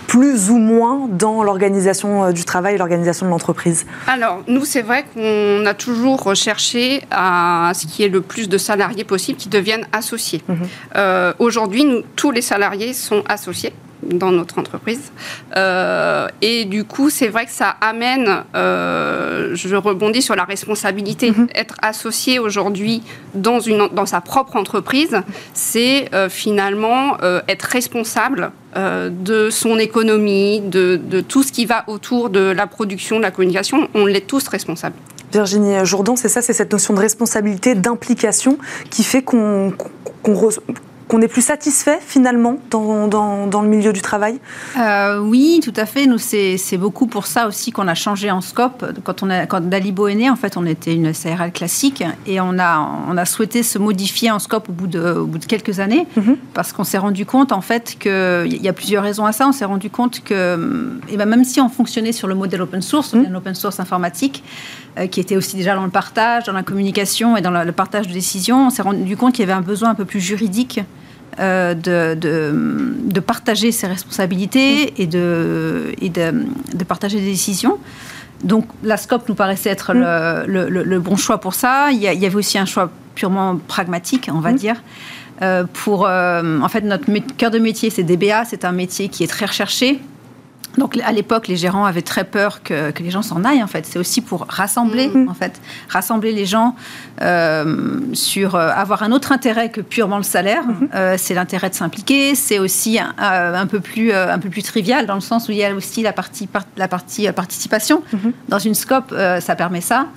plus ou moins dans l'organisation euh, du travail et l'organisation de l'entreprise? Alors, nous, c'est vrai qu'on a toujours recherché à ce qu'il y ait le plus de salariés possible qui deviennent associés. Mhm. Euh, aujourd'hui, tous les salariés sont associés dans notre entreprise. Euh, et du coup, c'est vrai que ça amène, euh, je rebondis sur la responsabilité. Mhm. Être associé aujourd'hui dans, une, dans sa propre entreprise, c'est euh, finalement être responsable de son économie, de, de, tout ce qui va autour de la production, de la communication. On l'est tous responsables. Virginie Jourdan, c'est ça, c'est cette notion de responsabilité, d'implication qui fait qu'on qu'on est plus satisfait finalement dans, dans, le milieu du travail? Euh, Oui, tout à fait. Nous, c'est beaucoup pour ça aussi qu'on a changé en scope. Quand, on a, quand Dalibo est né, en fait, on était une CRL classique et on a, on a souhaité se modifier en scope au bout de, au bout de quelques années mhm. parce qu'on s'est rendu compte en fait qu'il y a plusieurs raisons à ça. On s'est rendu compte que et ben, même si on fonctionnait sur le modèle open source, mm open source informatique, euh, qui était aussi déjà dans le partage, dans la communication et dans le partage de décisions, on s'est rendu compte qu'il y avait un besoin un peu plus juridique euh, de, de, partager ses responsabilités et, de, et de, partager des décisions. Donc la SCOP nous paraissait être le, le, bon choix pour ça. Il y, avait aussi un choix purement pragmatique, on va dire. Euh, pour, en fait, notre cœur de métier, c'est DBA. C'est un métier qui est très recherché, donc à l'époque, les gérants avaient très peur que, les gens s'en aillent. En fait, c'est aussi pour rassembler, mm. en fait, rassembler les gens euh, sur euh, avoir un autre intérêt que purement le salaire. Mm-hmm. Euh, c'est l'intérêt de s'impliquer. C'est aussi un, peu plus un peu plus trivial dans le sens où il y a aussi la partie la partie participation. Mm-hmm. Dans une scope, ça permet ça.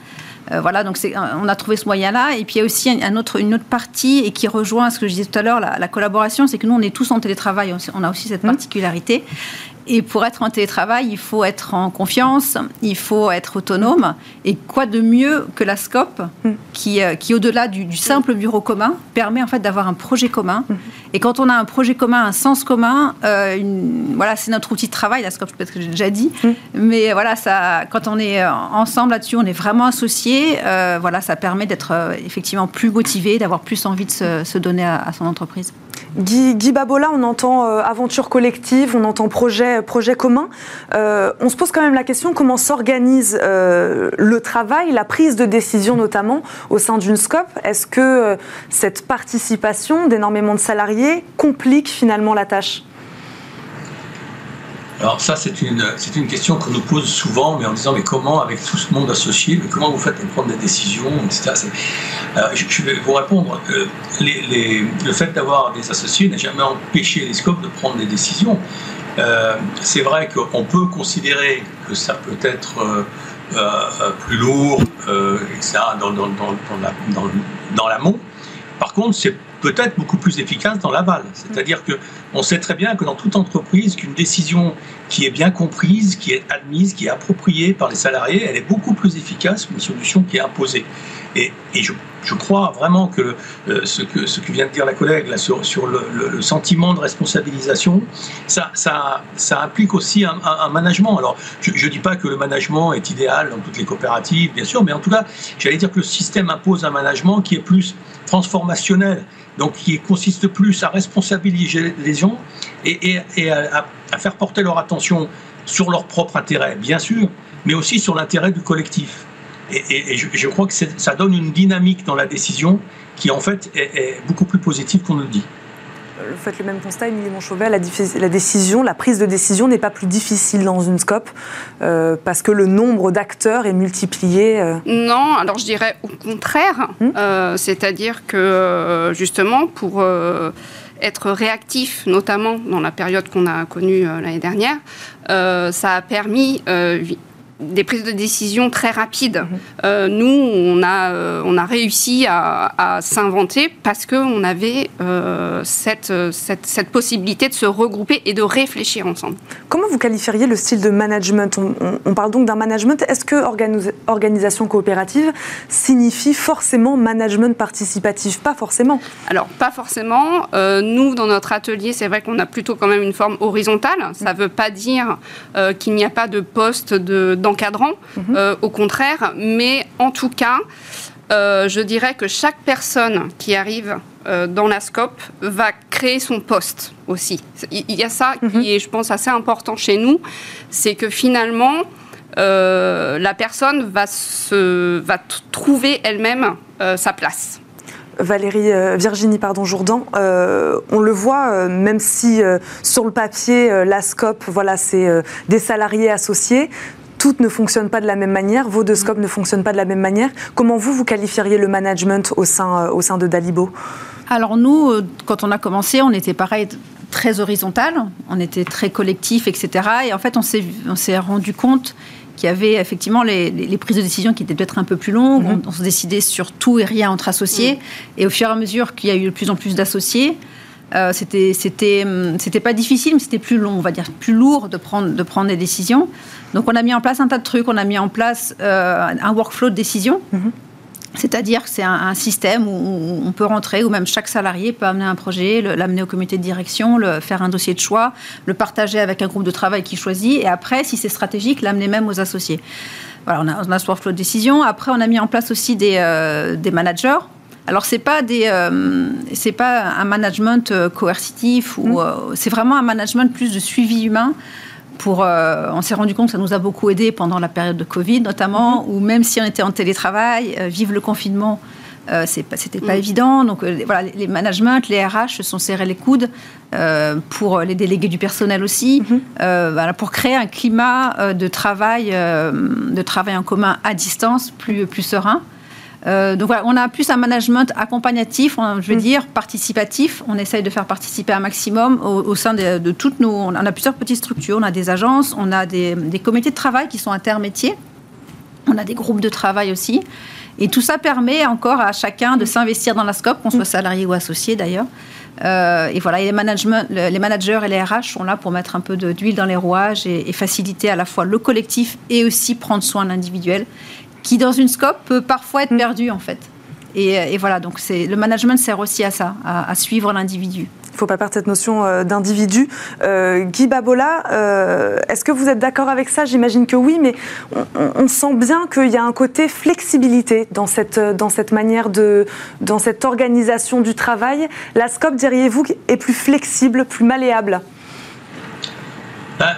voilà, donc on a trouvé ce moyen-là. Et puis il y a aussi un autre, une autre partie et qui rejoint ce que je disais tout à l'heure, la, collaboration, c'est que nous on est tous en télétravail, on a aussi cette mm. particularité. Et pour être en télétravail, il faut être en confiance, il faut être autonome. Et quoi de mieux que la SCOP, mm. qui, euh, qui au-delà du, simple bureau commun, permet en fait d'avoir un projet commun mm. Et quand on a un projet commun, un sens commun, euh, voilà, c'est notre outil de travail, la SCOP, peut-être que j'ai déjà dit, mm. mais voilà, ça, quand on est ensemble là-dessus, on est vraiment associés, voilà, ça permet d'être effectivement plus motivé, d'avoir plus envie de se, donner à son entreprise. Guy, Babola, on entend euh, aventure collective, on entend projet, projet commun. Euh, on se pose quand même la question comment s'organise euh, le travail, la prise de décision notamment au sein d'une SCOP. Est-ce que cette participation d'énormément de salariés complique finalement la tâche? Alors ça, c'est une, c'est une question qu'on nous pose souvent, mais en disant, mais comment, avec tout ce monde associé, mais comment vous faites pour prendre des décisions, etc. Euh, je, vais vous répondre. Euh, le fait d'avoir des associés n'a jamais empêché les scopes de prendre des décisions. Euh, c'est vrai qu'on peut considérer que ça peut être plus lourd, etc., dans, dans, dans, dans l'amont. Par contre, c'est peut-être beaucoup plus efficace dans l'aval. C'est-à-dire que on sait très bien que dans toute entreprise, qu'une décision qui est bien comprise, qui est admise, qui est appropriée par les salariés, elle est beaucoup plus efficace qu'une solution qui est imposée. Et, je, crois vraiment que, euh, ce que ce que vient de dire la collègue sur, le, sentiment de responsabilisation, ça, implique aussi un, un, management. Alors, je ne dis pas que le management est idéal dans toutes les coopératives, bien sûr, mais en tout cas, j'allais dire que le système impose un management qui est plus transformationnel donc qui consiste plus à responsabiliser les gens et, à, faire porter leur attention sur leur propre intérêt, bien sûr, mais aussi sur l'intérêt du collectif. Et, je, crois que ça donne une dynamique dans la décision qui en fait est beaucoup plus positive qu'on ne le dit vous faites le même constat, Émilie Monchauvet, la, la, décision, la prise de décision n'est pas plus difficile dans une scope euh, parce que le nombre d'acteurs est multiplié euh. Non, alors je dirais au contraire. Euh, c'est-à-dire que justement, pour être réactif, notamment dans la période qu'on a connue l'année dernière, ça a permis des prises de décision très rapides. Mhm. Euh, nous, on a, euh, on a réussi à, s'inventer parce qu'on avait euh, cette, cette, cette, possibilité de se regrouper et de réfléchir ensemble. Comment vous qualifieriez le style de management? On, parle donc d'un management. Est-ce que organisation coopérative signifie forcément management participatif? Pas forcément. Alors, pas forcément. nous, dans notre atelier, c'est vrai qu'on a plutôt quand même une forme horizontale. Ça ne veut pas dire qu'il n'y a pas de poste de encadrant, mhm. euh, au contraire. Mais en tout cas, euh, je dirais que chaque personne qui arrive euh, dans la SCOP va créer son poste aussi. Il y a ça qui mhm. est, je pense, assez important chez nous, c'est que finalement, la personne va, se, va trouver elle-même sa place. Valérie Virginie pardon Jourdan, on le voit même si sur le papier la SCOP voilà c'est des salariés associés toutes ne fonctionnent pas de la même manière, vos deux mm. scopes ne fonctionnent pas de la même manière. Comment vous, vous qualifieriez le management au sein, euh, au sein de Dalibo? Alors nous, euh, quand on a commencé, on était pareil très horizontal, on était très collectif, etc. Et en fait, on s'est rendu compte qu'il y avait effectivement les, prises de décision qui étaient peut-être un peu plus longues. Mm-hmm. On, se décidait sur tout et rien entre associés. Mm. Et au fur et à mesure qu'il y a eu de plus en plus d'associés, euh, c'était c'était hum, c'était pas difficile, mais c'était plus long, on va dire, plus lourd de prendre de prendre des décisions. Donc on a mis en place un tas de trucs. On a mis en place euh, un workflow de décision. Mhm. C'est-à-dire que c'est un, système où on peut rentrer, où même chaque salarié peut amener un projet, l'amener au comité de direction, le, faire un dossier de choix, le partager avec un groupe de travail qui choisit, et après, si c'est stratégique, l'amener même aux associés. Voilà, on a, on a ce workflow de décision. Après, on a mis en place aussi des, euh, des managers alors c'est pas des, euh, c'est pas un management euh, coercitif ou mmh. euh, c'est vraiment un management plus de suivi humain. Pour, on s'est rendu compte que ça nous a beaucoup aidé pendant la période de Covid, notamment, mmh. où même si on était en télétravail, vivre le confinement, c'était pas mmh. évident. Donc voilà, les managements, les RH se sont serrés les coudes pour les délégués du personnel aussi, voilà, pour créer un climat de travail, de travail en commun à distance plus, plus serein. Euh, donc voilà, on a plus un management accompagnatif, je veux mm. dire participatif. On essaye de faire participer un maximum au, sein de, toutes nos. On a plusieurs petites structures, on a des agences, on a des, comités de travail qui sont intermétiers, on a des groupes de travail aussi. Et tout ça permet encore à chacun de s'investir dans la scope, qu'on soit mm. salarié ou associé d'ailleurs. Euh, et voilà, les, les managers et les RH sont là pour mettre un peu d'huile dans les rouages et, et, faciliter à la fois le collectif et aussi prendre soin de l'individuel qui dans une scope peut parfois être mm. perdu en fait. Et, voilà, donc le management sert aussi à ça, à, suivre l'individu. ne faut pas perdre cette notion d'individu. Guy Babola, est-ce que vous êtes d'accord avec ça? J'imagine que oui, mais on, sent bien qu'il y a un côté flexibilité dans cette, dans cette manière de, dans cette organisation du travail. La SCOP, diriez-vous, est plus flexible, plus malléable? Ben,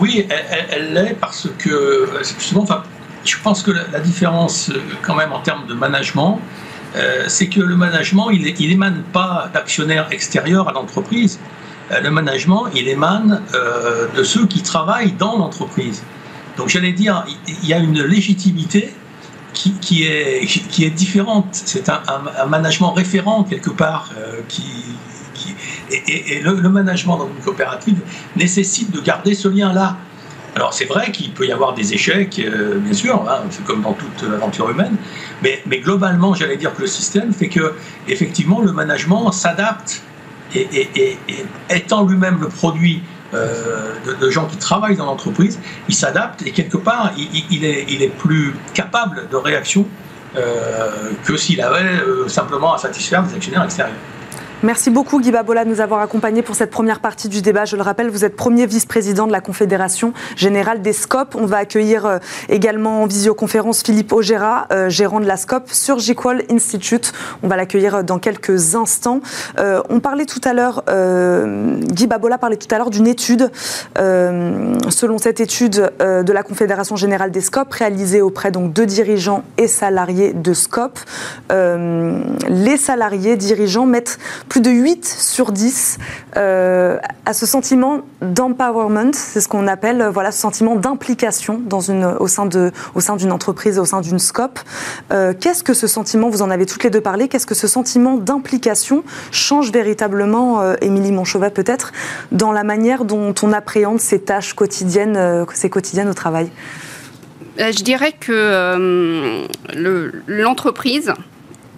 Oui, elle l'est parce que, justement, enfin, je pense que la, différence, euh, quand même, en termes de management, euh, c'est que le management, il n'émane pas d'actionnaires extérieurs à l'entreprise. Euh, le management, il émane de ceux qui travaillent dans l'entreprise. Donc j'allais dire, il y a une légitimité qui, est, différente. C'est un, management référent quelque part et, le, le, management dans une coopérative nécessite de garder ce lien-là. Alors c'est vrai qu'il peut y avoir des échecs, euh, bien sûr, hein, c'est comme dans toute aventure humaine, mais, globalement, j'allais dire que le système fait que effectivement le management s'adapte et, étant lui-même le produit euh, de, gens qui travaillent dans l'entreprise, il s'adapte et quelque part il, est, il, est, plus capable de réaction euh, que s'il avait simplement à satisfaire des actionnaires extérieurs. Merci beaucoup Guy Babola de nous avoir accompagnés pour cette première partie du débat. Je le rappelle, vous êtes premier vice-président de la Confédération générale des SCOP. On va accueillir euh, également en visioconférence Philippe Ogera, euh, gérant de la SCOP, Surgical Institute. On va l'accueillir euh, dans quelques instants. on parlait tout à l'heure, Guy Babola parlait tout à l'heure d'une étude. selon cette étude de la Confédération générale des SCOP, réalisée auprès donc de dirigeants et salariés de SCOP, les salariés dirigeants mettent plus de 8 sur 10 euh, à ce sentiment d'empowerment, c'est ce qu'on appelle euh, voilà, ce sentiment d'implication au sein d'une entreprise, au sein d'une scope. Euh, qu'est-ce que ce sentiment, vous en avez toutes les deux parlé, qu'est-ce que ce sentiment d'implication change véritablement, Émilie Monchauvet peut-être, dans la manière dont on appréhende ces tâches quotidiennes, ces quotidiennes au travail? Je dirais que l'entreprise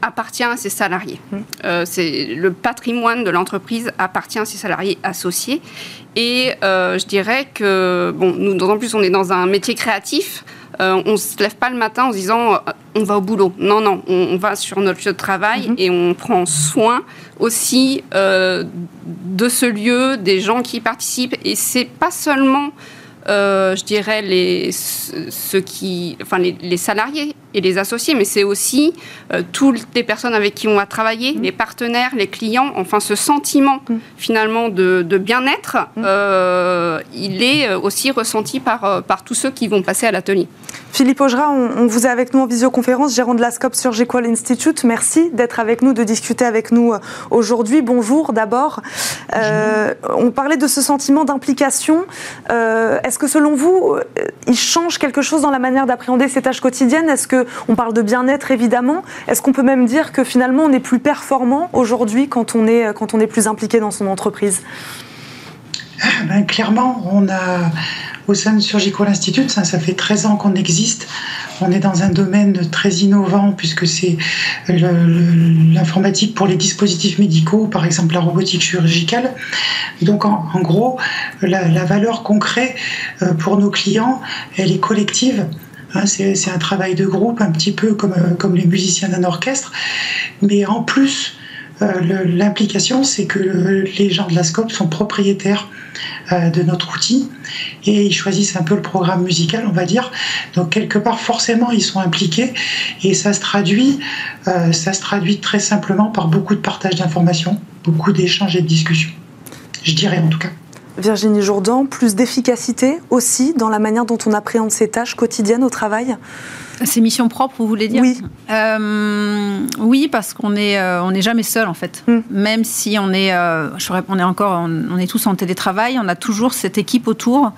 appartient à ses salariés. Mmh. Euh, c'est le patrimoine de l'entreprise appartient à ses salariés associés. Et euh, je dirais que bon, nous, en plus, on est dans un métier créatif. Euh, on ne se lève pas le matin en se disant on va au boulot. Non, non, on, va sur notre lieu de travail mmh. et on prend soin aussi de ce lieu, des gens qui y participent. Et c'est pas seulement je dirais, les, ceux qui, enfin, les, salariés et les associés, mais c'est aussi euh, toutes les personnes avec qui on va travailler, mmh. les partenaires, les clients, enfin ce sentiment mmh. finalement de, bien-être, mmh. euh, il est euh, aussi ressenti par, par tous ceux qui vont passer à l'atelier. Philippe Augera, on, vous est avec nous en visioconférence, gérant de la SCOP Surgical Institute. Merci d'être avec nous, de discuter avec nous aujourd'hui. Bonjour d'abord. on parlait de ce sentiment d'implication. Est-ce que selon vous, il change quelque chose dans la manière d'appréhender ces tâches quotidiennes? Est-ce que on parle de bien-être évidemment? Est-ce qu'on peut même dire que finalement on est plus performant aujourd'hui quand on est quand on est plus impliqué dans son entreprise? Ah, ben, clairement, on a au sein de Surgical Institute, ça, fait 13 ans qu'on existe. On est dans un domaine très innovant puisque c'est l'informatique pour les dispositifs médicaux, par exemple la robotique chirurgicale. Donc en, gros, la, la, valeur qu'on crée euh, pour nos clients, elle est collective. Hein, c'est un travail de groupe, un petit peu comme, euh, comme les musiciens d'un orchestre. Mais en plus, euh, l'implication, c'est que les gens de la SCOP sont propriétaires euh, de notre outil et ils choisissent un peu le programme musical, on va dire. Donc quelque part, forcément, ils sont impliqués et ça se traduit, ça se traduit très simplement par beaucoup de partage d'informations, beaucoup d'échanges et de discussions. Je dirais en tout cas. Virginie Jourdan, plus d'efficacité aussi dans la manière dont on appréhende ces tâches quotidiennes au travail? Ces missions propres, vous voulez dire? Oui. Euh, oui, parce qu'on n'est euh, on jamais seul en fait. Hmm. Même si on est, euh, on est encore, on, est tous en télétravail, on a toujours cette équipe autour.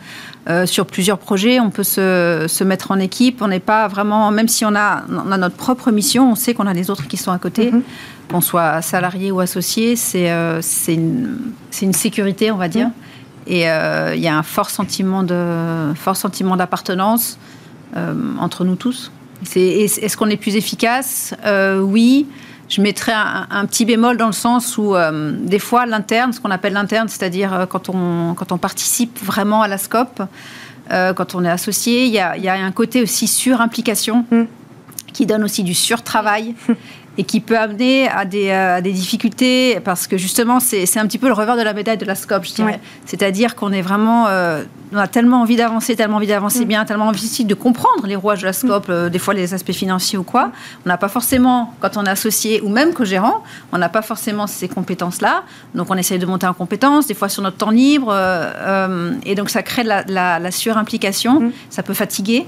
sur plusieurs projets, on peut se, se mettre en équipe. On n'est pas vraiment, même si on a, on a notre propre mission, on sait qu'on a les autres qui sont à côté. Hmm. qu'on soit salarié ou associé, c'est c'est une, une, sécurité, on va dire. Hmm. Et euh, il y a un fort sentiment de fort sentiment d'appartenance euh, entre nous tous. Est-ce qu'on est plus efficace? Euh, Oui. Je mettrais un, petit bémol dans le sens où des fois l'interne, ce qu'on appelle l'interne, c'est-à-dire quand on, quand on participe vraiment à la SCOP, quand on est associé, il y a, y a un côté aussi sur-implication mm. qui donne aussi du sur-travail. et qui peut amener à des, à des difficultés parce que justement, c'est un petit peu le revers de la médaille de la SCOP, je dirais. C'est-à-dire qu'on est vraiment. on a tellement envie d'avancer, tellement envie d'avancer mm. bien, tellement envie de comprendre les rouages de la SCOP, mm. des fois les aspects financiers ou quoi. On n'a pas forcément, quand on est associé ou même co-gérant, on n'a pas forcément ces compétences-là. Donc on essaye de monter en compétences, des fois sur notre temps libre. et donc ça crée la, la, surimplication. Mm. Ça peut fatiguer.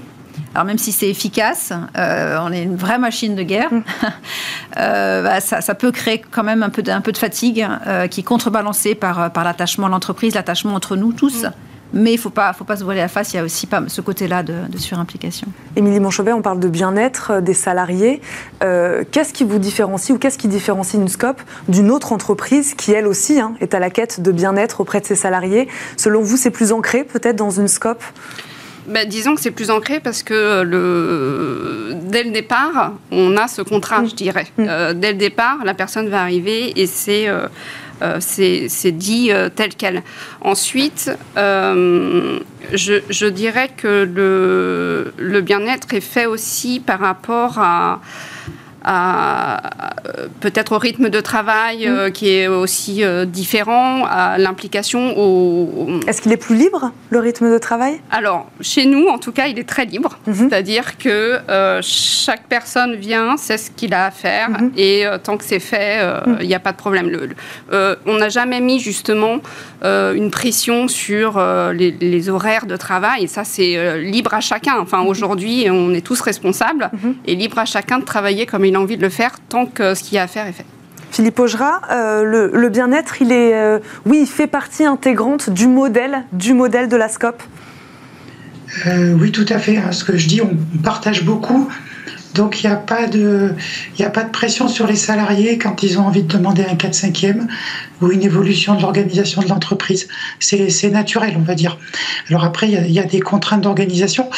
Alors même si c'est efficace, euh, on est une vraie machine de guerre, mm. euh, bah, ça, peut créer quand même un peu de, un peu de fatigue euh, qui est contrebalancée par, par l'attachement à l'entreprise, l'attachement entre nous tous. Mm. Mais il ne faut pas, faut pas se voiler la face, il y a aussi pas ce côté-là de, surimplication. Émilie Monchauvet, on parle de bien-être des salariés. qu'est-ce qui vous différencie ou qu'est-ce qui différencie une SCOP d'une autre entreprise qui, elle aussi, hein, est à la quête de bien-être auprès de ses salariés? Selon vous, c'est plus ancré peut-être dans une SCOP bah, disons que c'est plus ancré parce que le... dès le départ, on a ce contrat, je dirais. Mm. Euh, dès le départ, la personne va arriver et c'est euh, euh, c'est dit tel quel. Ensuite, je, je, dirais que le, le bien-être est fait aussi par rapport à peut-être au rythme de travail mm. euh, qui est aussi euh, différent, à l'implication au... Est-ce qu'il est plus libre, le rythme de travail? Alors, chez nous, en tout cas, il est très libre. Mm-hmm. C'est-à-dire que euh, chaque personne vient, sait ce qu'il a à faire, mm-hmm. et tant que c'est fait, mm. il n'y a pas de problème. Le, on n'a jamais mis justement une pression sur les, les, horaires de travail, et ça, c'est libre à chacun. Enfin, mm-hmm. aujourd'hui, on est tous responsables, et libre à chacun de travailler comme il il a envie de le faire tant que ce qu'il y a à faire est fait. Philippe Augera, euh, le, bien-être, il est, euh, oui, il fait partie intégrante du modèle, du modèle de la SCOP. Euh, oui, tout à fait. Hein. Ce que je dis, on partage beaucoup donc il n'y a, pas de, a pas de pression sur les salariés quand ils ont envie de demander un 4-5e ou une évolution de l'organisation de l'entreprise. C'est naturel, on va dire. Alors après, il y, y, a des contraintes d'organisation,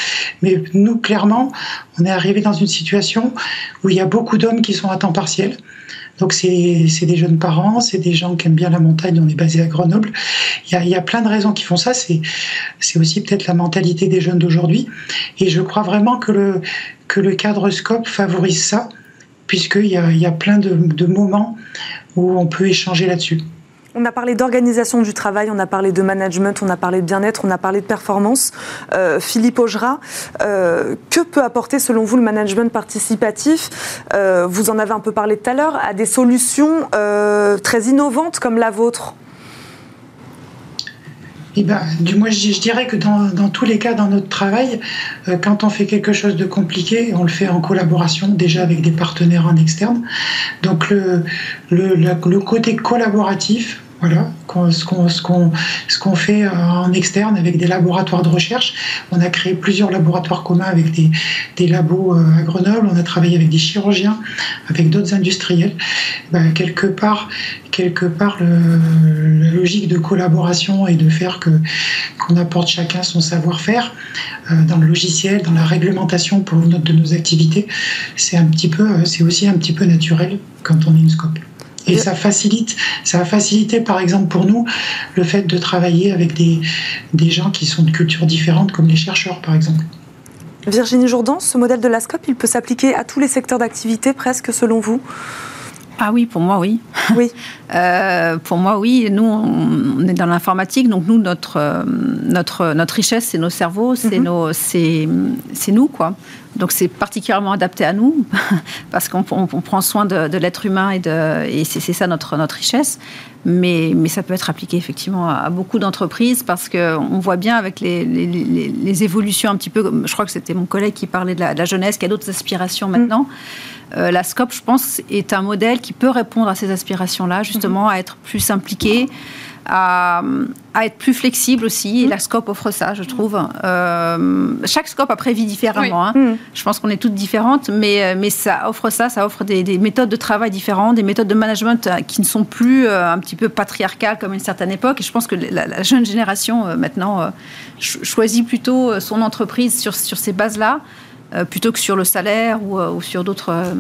mais nous, clairement, on est arrivé dans une situation où il y a beaucoup d'hommes qui sont à temps partiel. Donc c'est des jeunes parents, c'est des gens qui aiment bien la montagne, on est basé à Grenoble. Il y a, plein de raisons qui font ça, c'est aussi peut-être la mentalité des jeunes d'aujourd'hui. Et je crois vraiment que le, que cadre scope favorise ça, puisqu'il y a, il y a plein de, de moments où on peut échanger là-dessus. On a parlé d'organisation du travail, on a parlé de management, on a parlé de bien-être, on a parlé de performance. Euh, Philippe Augera, euh, que peut apporter selon vous le management participatif? Euh, Vous en avez un peu parlé tout à l'heure, à des solutions très innovantes comme la vôtre eh ben, du moins, je, dirais que dans, tous les cas, dans notre travail, quand on fait quelque chose de compliqué, on le fait en collaboration déjà avec des partenaires en externe. Donc le côté collaboratif, voilà, ce qu'on fait en externe avec des laboratoires de recherche. On a créé plusieurs laboratoires communs avec des, labos euh, à Grenoble. On a travaillé avec des chirurgiens, avec d'autres industriels. Ben, quelque part, quelque part, la logique de collaboration et de faire que qu'on apporte chacun son savoir-faire euh, dans le logiciel, dans la réglementation pour notre de nos activités, euh, c'est aussi un petit peu naturel quand on est une scope. Et ça facilite, ça a facilité par exemple pour nous le fait de travailler avec des, des gens qui sont de cultures différentes, comme les chercheurs par exemple. Virginie Jourdan, ce modèle de la SCOP, il peut s'appliquer à tous les secteurs d'activité presque selon vous? Ah oui, pour moi, oui. Oui. Euh, pour moi, oui. Nous, on est dans l'informatique, donc nous, notre, euh, notre, notre richesse, c'est nos cerveaux, c'est mhm. c'est, nous, quoi. Donc c'est particulièrement adapté à nous, parce qu'on prend soin de, l'être humain et, de, et c'est, ça notre, notre richesse. Mais, mais ça peut être appliqué effectivement à, beaucoup d'entreprises, parce qu'on voit bien avec les, les, évolutions un petit peu, je crois que c'était mon collègue qui parlait de la, jeunesse, qui a d'autres aspirations maintenant. Euh, la SCOP, je pense, est un modèle qui peut répondre à ces aspirations-là, justement, à être plus impliqué, à, être plus flexible aussi. Et la SCOP offre ça, je trouve. Euh, chaque SCOP après vit différemment. Hein. Mm. Je pense qu'on est toutes différentes, mais, euh, mais ça offre ça, ça offre des, méthodes de travail différentes, des méthodes de management qui ne sont plus un petit peu patriarcales comme à une certaine époque. Et je pense que la, jeune génération, maintenant, choisit plutôt son entreprise sur, sur ces bases-là. Euh, plutôt que sur le salaire ou, euh, sur d'autres euh,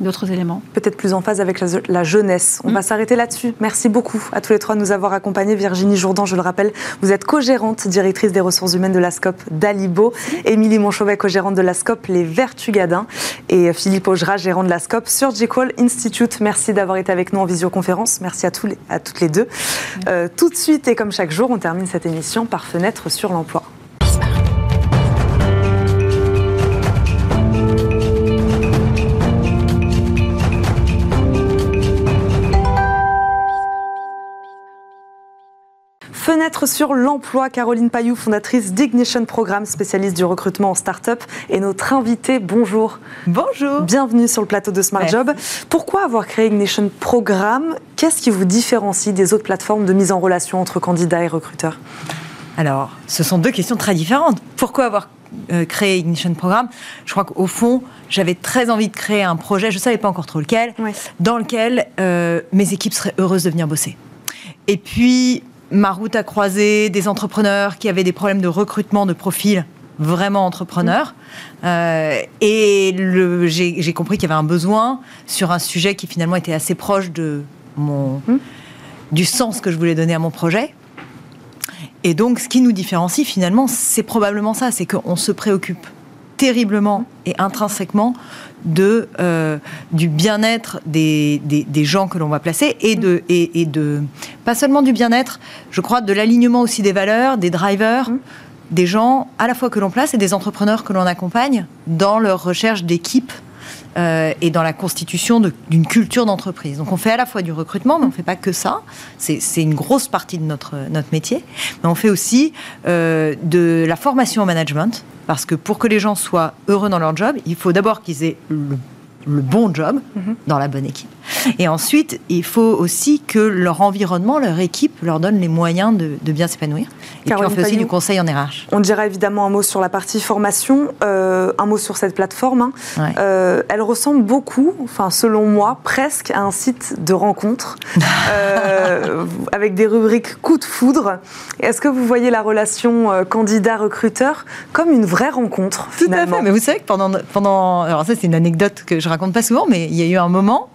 d'autres éléments. Peut-être plus en phase avec la, jeunesse. On mm. va s'arrêter là-dessus. Merci beaucoup à tous les trois de nous avoir accompagnés. Virginie Jourdan, je le rappelle, vous êtes co-gérante, directrice des ressources humaines de la SCOP d'Alibo. Émilie Monchauvet, co-gérante de la SCOP Les Vertugadins. Et Philippe Augera, gérant de la SCOP Surgical Institute. Merci d'avoir été avec nous en visioconférence. Merci à, tous les, à toutes les deux. Euh, tout de suite, et comme chaque jour, on termine cette émission par fenêtre sur l'emploi. Fenêtre sur l'emploi, Caroline Payou, fondatrice d'Ignition Programme, spécialiste du recrutement en start-up, et notre invitée. Bonjour. Bonjour. Bienvenue sur le plateau de Smart Job. Pourquoi avoir créé Ignition Programme? Qu'est-ce qui vous différencie des autres plateformes de mise en relation entre candidats et recruteurs? Alors, ce sont deux questions très différentes. Pourquoi avoir euh, créé Ignition Programme? Je crois qu'au fond, j'avais très envie de créer un projet, je ne savais pas encore trop lequel, dans lequel euh, mes équipes seraient heureuses de venir bosser. Et puis, ma route a croisé des entrepreneurs qui avaient des problèmes de recrutement de profils vraiment entrepreneurs. Euh, et j'ai compris qu'il y avait un besoin sur un sujet qui finalement était assez proche de mon, mmh. du sens que je voulais donner à mon projet. Et donc, ce qui nous différencie finalement, c'est probablement ça, c'est qu'on se préoccupe terriblement et intrinsèquement de, euh, du bien-être des, des, gens que l'on va placer et de, et, de, pas seulement du bien-être, je crois, de l'alignement aussi des valeurs, des drivers, mmh. des gens à la fois que l'on place et des entrepreneurs que l'on accompagne dans leur recherche d'équipe. Euh, et dans la constitution d'une culture d'entreprise. Donc on fait à la fois du recrutement, mais on ne fait pas que ça. C'est une grosse partie de notre, notre métier. Mais on fait aussi euh, de la formation au management. Parce que pour que les gens soient heureux dans leur job, il faut d'abord qu'ils aient le le bon job mhm. dans la bonne équipe. Et ensuite, il faut aussi que leur environnement, leur équipe leur donne les moyens de, bien s'épanouir. Et puis on fait aussi du conseil en RH. On dira évidemment un mot sur la partie formation, euh, un mot sur cette plateforme. Hein. Euh, elle ressemble beaucoup, enfin selon moi, presque à un site de rencontre euh, avec des rubriques coup de foudre. Est-ce que vous voyez la relation candidat-recruteur comme une vraie rencontre Tout à fait. Mais vous savez que pendant, pendant alors ça c'est une anecdote que je raconte pas souvent, mais il y a eu un moment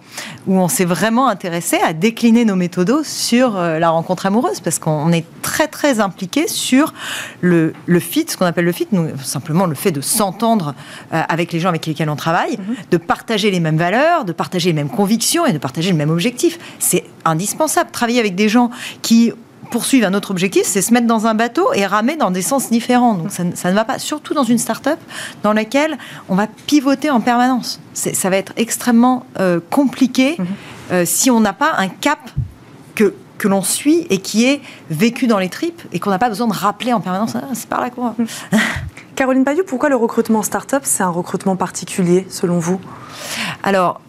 où on s'est vraiment intéressé à décliner nos méthodos sur euh, la rencontre amoureuse, parce qu'on est très très impliqué sur le, le fit, ce qu'on appelle le fit, nous, simplement le fait de s'entendre euh, avec les gens avec lesquels on travaille, mhm. de partager les mêmes valeurs, de partager les mêmes convictions et de partager le même objectif. C'est indispensable. Travailler avec des gens qui poursuivre un autre objectif, c'est se mettre dans un bateau et ramer dans des sens différents. Donc ça, ne va pas, surtout dans une start-up dans laquelle on va pivoter en permanence. Ça va être extrêmement euh, compliqué mhm. euh, si on n'a pas un cap que, que l'on suit et qui est vécu dans les tripes et qu'on n'a pas besoin de rappeler en permanence. Ah, c'est par là quoi. Mhm. Caroline Payou, pourquoi le recrutement start-up, c'est un recrutement particulier selon vous? Alors,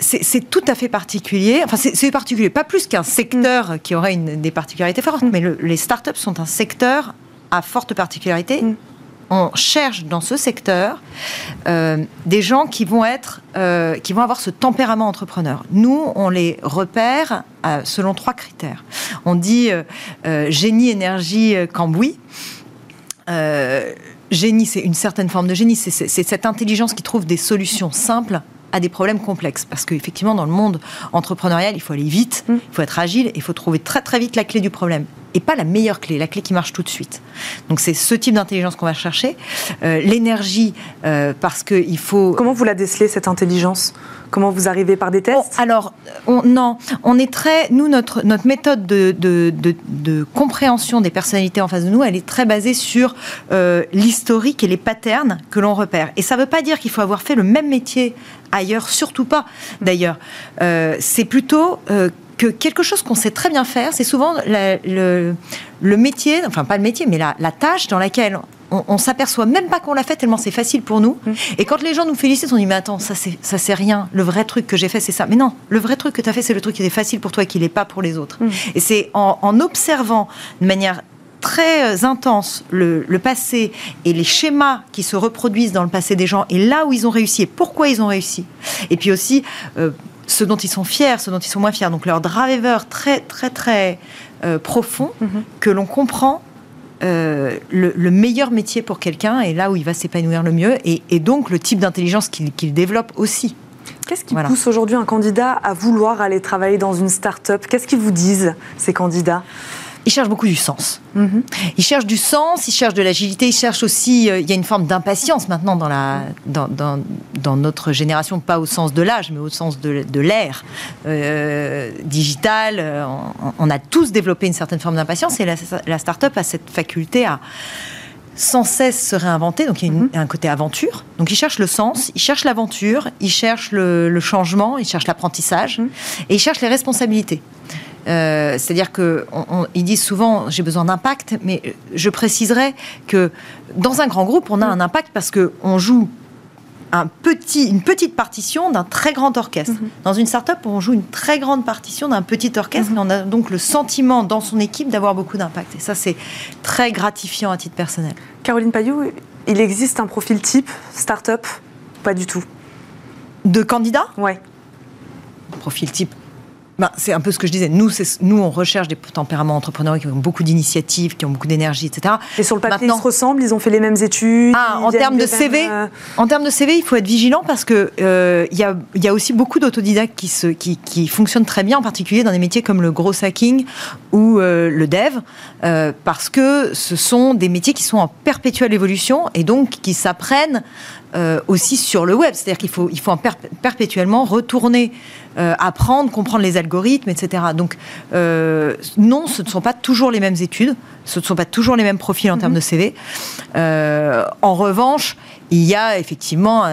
c'est tout à fait particulier. Enfin, c'est particulier, pas plus qu'un secteur mm. qui aurait une, des particularités fortes, mm. mais les startups sont un secteur à forte particularité. Mm. On cherche dans ce secteur euh, des gens qui vont être, euh, qui vont avoir ce tempérament entrepreneur. Nous, on les repère euh, selon trois critères. On dit génie, énergie, cambouis. génie, c'est une certaine forme de génie. C'est cette intelligence qui trouve des solutions simples à des problèmes complexes. Parce qu'effectivement, dans le monde entrepreneurial, il faut aller vite, mm. il faut être agile, il faut trouver très très vite la clé du problème. Et pas la meilleure clé, la clé qui marche tout de suite. Donc c'est ce type d'intelligence qu'on va chercher. Euh, l'énergie, euh, parce qu'il faut... Comment vous la décelez, cette intelligence? Comment vous arrivez par des tests? Alors, non, on est très... Nous, notre, notre méthode de, de, de, compréhension des personnalités en face de nous, elle est très basée sur euh, l'historique et les patterns que l'on repère. Et ça ne veut pas dire qu'il faut avoir fait le même métier ailleurs, surtout pas d'ailleurs. Euh, c'est plutôt que quelque chose qu'on sait très bien faire, c'est souvent le, métier, enfin pas le métier, mais la, tâche dans laquelle on, s'aperçoit même pas qu'on l'a fait tellement c'est facile pour nous. Mmh. Et quand les gens nous félicitent, on dit mais attends, ça c'est ça c'est rien. Le vrai truc que j'ai fait c'est ça. Mais non, le vrai truc que tu as fait c'est le truc qui est facile pour toi et qui n'est pas pour les autres. Mmh. Et c'est en, en, observant de manière très euh, intense le, passé et les schémas qui se reproduisent dans le passé des gens et là où ils ont réussi et pourquoi ils ont réussi. Et puis aussi euh, ce dont ils sont fiers, ce dont ils sont moins fiers. Donc leur driver très très très euh, profond mhm. que l'on comprend le, meilleur métier pour quelqu'un et là où il va s'épanouir le mieux et, donc le type d'intelligence qu'il développe aussi. Qu'est-ce qui pousse aujourd'hui un candidat à vouloir aller travailler dans une start-up? Qu'est-ce qu'ils vous disent, ces candidats? Ils cherchent beaucoup du sens. Mhm. Ils cherchent du sens, ils cherchent de l'agilité, ils cherchent aussi. Euh, il y a une forme d'impatience maintenant dans, la, dans, dans, notre génération, pas au sens de l'âge, mais au sens de, de l'ère euh, digitale. Euh, on, a tous développé une certaine forme d'impatience et la, la start-up a cette faculté à sans cesse se réinventer. Donc il y a, mhm. un côté aventure. Donc ils cherchent le sens, ils cherchent l'aventure, ils cherchent le, changement, ils cherchent l'apprentissage mhm. et ils cherchent les responsabilités. Euh, c'est-à-dire qu'ils disent souvent j'ai besoin d'impact, mais je préciserai que dans un grand groupe, on a un impact parce qu'on joue un petit, une petite partition d'un très grand orchestre. Mhm. Dans une start-up, on joue une très grande partition d'un petit orchestre, mais mhm. on a donc le sentiment dans son équipe d'avoir beaucoup d'impact. Et ça, c'est très gratifiant à titre personnel. Caroline Payou, il existe un profil type start-up Pas du tout. De candidat Ouais. Profil type bah, c'est un peu ce que je disais. Nous, nous, on recherche des tempéraments entrepreneurs qui ont beaucoup d'initiatives, qui ont beaucoup d'énergie, etc. Et sur le papier, ils se ressemblent, ils ont fait les mêmes études. Ah, en termes de CV, euh, en termes de CV, il faut être vigilant parce que euh, il y, a, y, a, aussi beaucoup d'autodidactes qui, se, qui, qui, fonctionnent très bien, en particulier dans des métiers comme le gros hacking ou euh, le dev, parce que ce sont des métiers qui sont en perpétuelle évolution et donc qui s'apprennent aussi sur le web. C'est-à-dire qu'il faut, il faut perpétuellement retourner euh, apprendre, comprendre les algorithmes, etc. Donc, euh, non, ce ne sont pas toujours les mêmes études, ce ne sont pas toujours les mêmes profils en termes de CV. Euh, en revanche, il y a effectivement,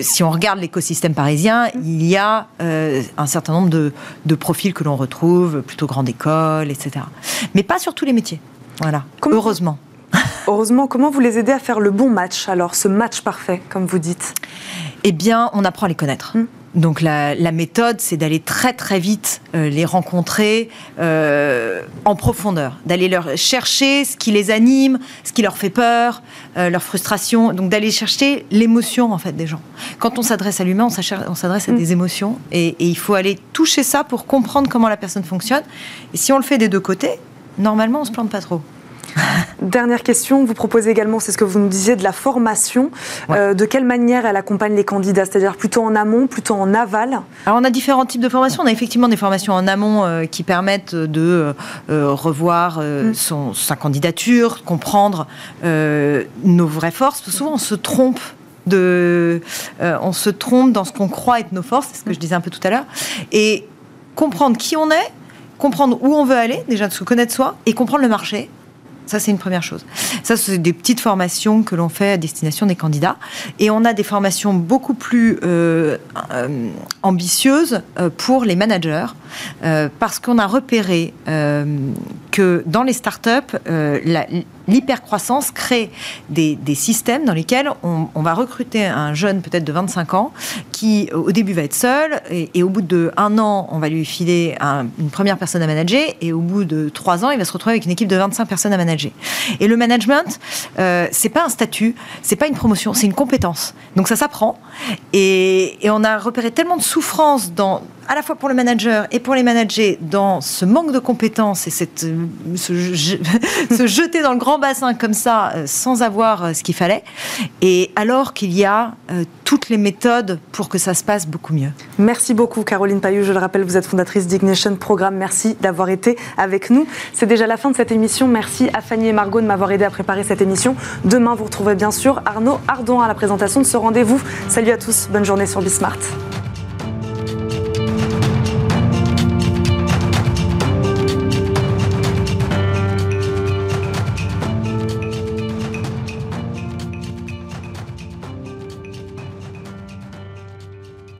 si on regarde l'écosystème parisien, il y a un certain nombre de, profils que l'on retrouve, plutôt grande école, etc. Mais pas sur tous les métiers. Voilà, heureusement. Heureusement, comment vous les aidez à faire le bon match, alors ce match parfait, comme vous dites? Eh bien, on apprend à les connaître. Hmm. Donc la, méthode, c'est d'aller très très vite euh, les rencontrer euh, en profondeur, d'aller leur chercher ce qui les anime, ce qui leur fait peur, euh, leur frustration, donc d'aller chercher l'émotion en fait des gens. Quand on s'adresse à l'humain, on s'adresse à mm. des émotions et, et il faut aller toucher ça pour comprendre comment la personne fonctionne. Et si on le fait des deux côtés, normalement on se plante pas trop. Dernière question, vous proposez également, c'est ce que vous nous disiez, de la formation. Euh, de quelle manière elle accompagne les candidats C'est-à-dire plutôt en amont, plutôt en aval? Alors on a différents types de formations. On a effectivement des formations en amont euh, qui permettent de euh, revoir mm. son, sa candidature, comprendre nos vraies forces. Souvent on se trompe de, on se trompe dans ce qu'on croit être nos forces, c'est ce que je disais un peu tout à l'heure, et comprendre qui on est, comprendre où on veut aller, déjà de se connaître soi, et comprendre le marché, ça, c'est une première chose. Ça, c'est des petites formations que l'on fait à destination des candidats. Et on a des formations beaucoup plus euh, euh, ambitieuses euh, pour les managers, parce qu'on a repéré que dans les startups, l'hypercroissance crée des, systèmes dans lesquels on, va recruter un jeune peut-être de 25 ans qui au début va être seul et, au bout de un an on va lui filer une première personne à manager et au bout de trois ans il va se retrouver avec une équipe de 25 personnes à manager. Et le management euh, c'est pas un statut, c'est pas une promotion, c'est une compétence. Donc ça s'apprend et, et on a repéré tellement de souffrance dans à la fois pour le manager et pour les managers dans ce manque de compétences et cette, euh, se, jeter dans le grand bassin comme ça euh, sans avoir euh, ce qu'il fallait. Et alors qu'il y a toutes les méthodes pour que ça se passe beaucoup mieux. Merci beaucoup Caroline Payou. Je le rappelle, vous êtes fondatrice d'Ignition Programme. Merci d'avoir été avec nous. C'est déjà la fin de cette émission. Merci à Fanny et Margot de m'avoir aidé à préparer cette émission. Demain, vous retrouverez bien sûr Arnaud Ardon à la présentation de ce rendez-vous. Salut à tous. Bonne journée sur Bismart.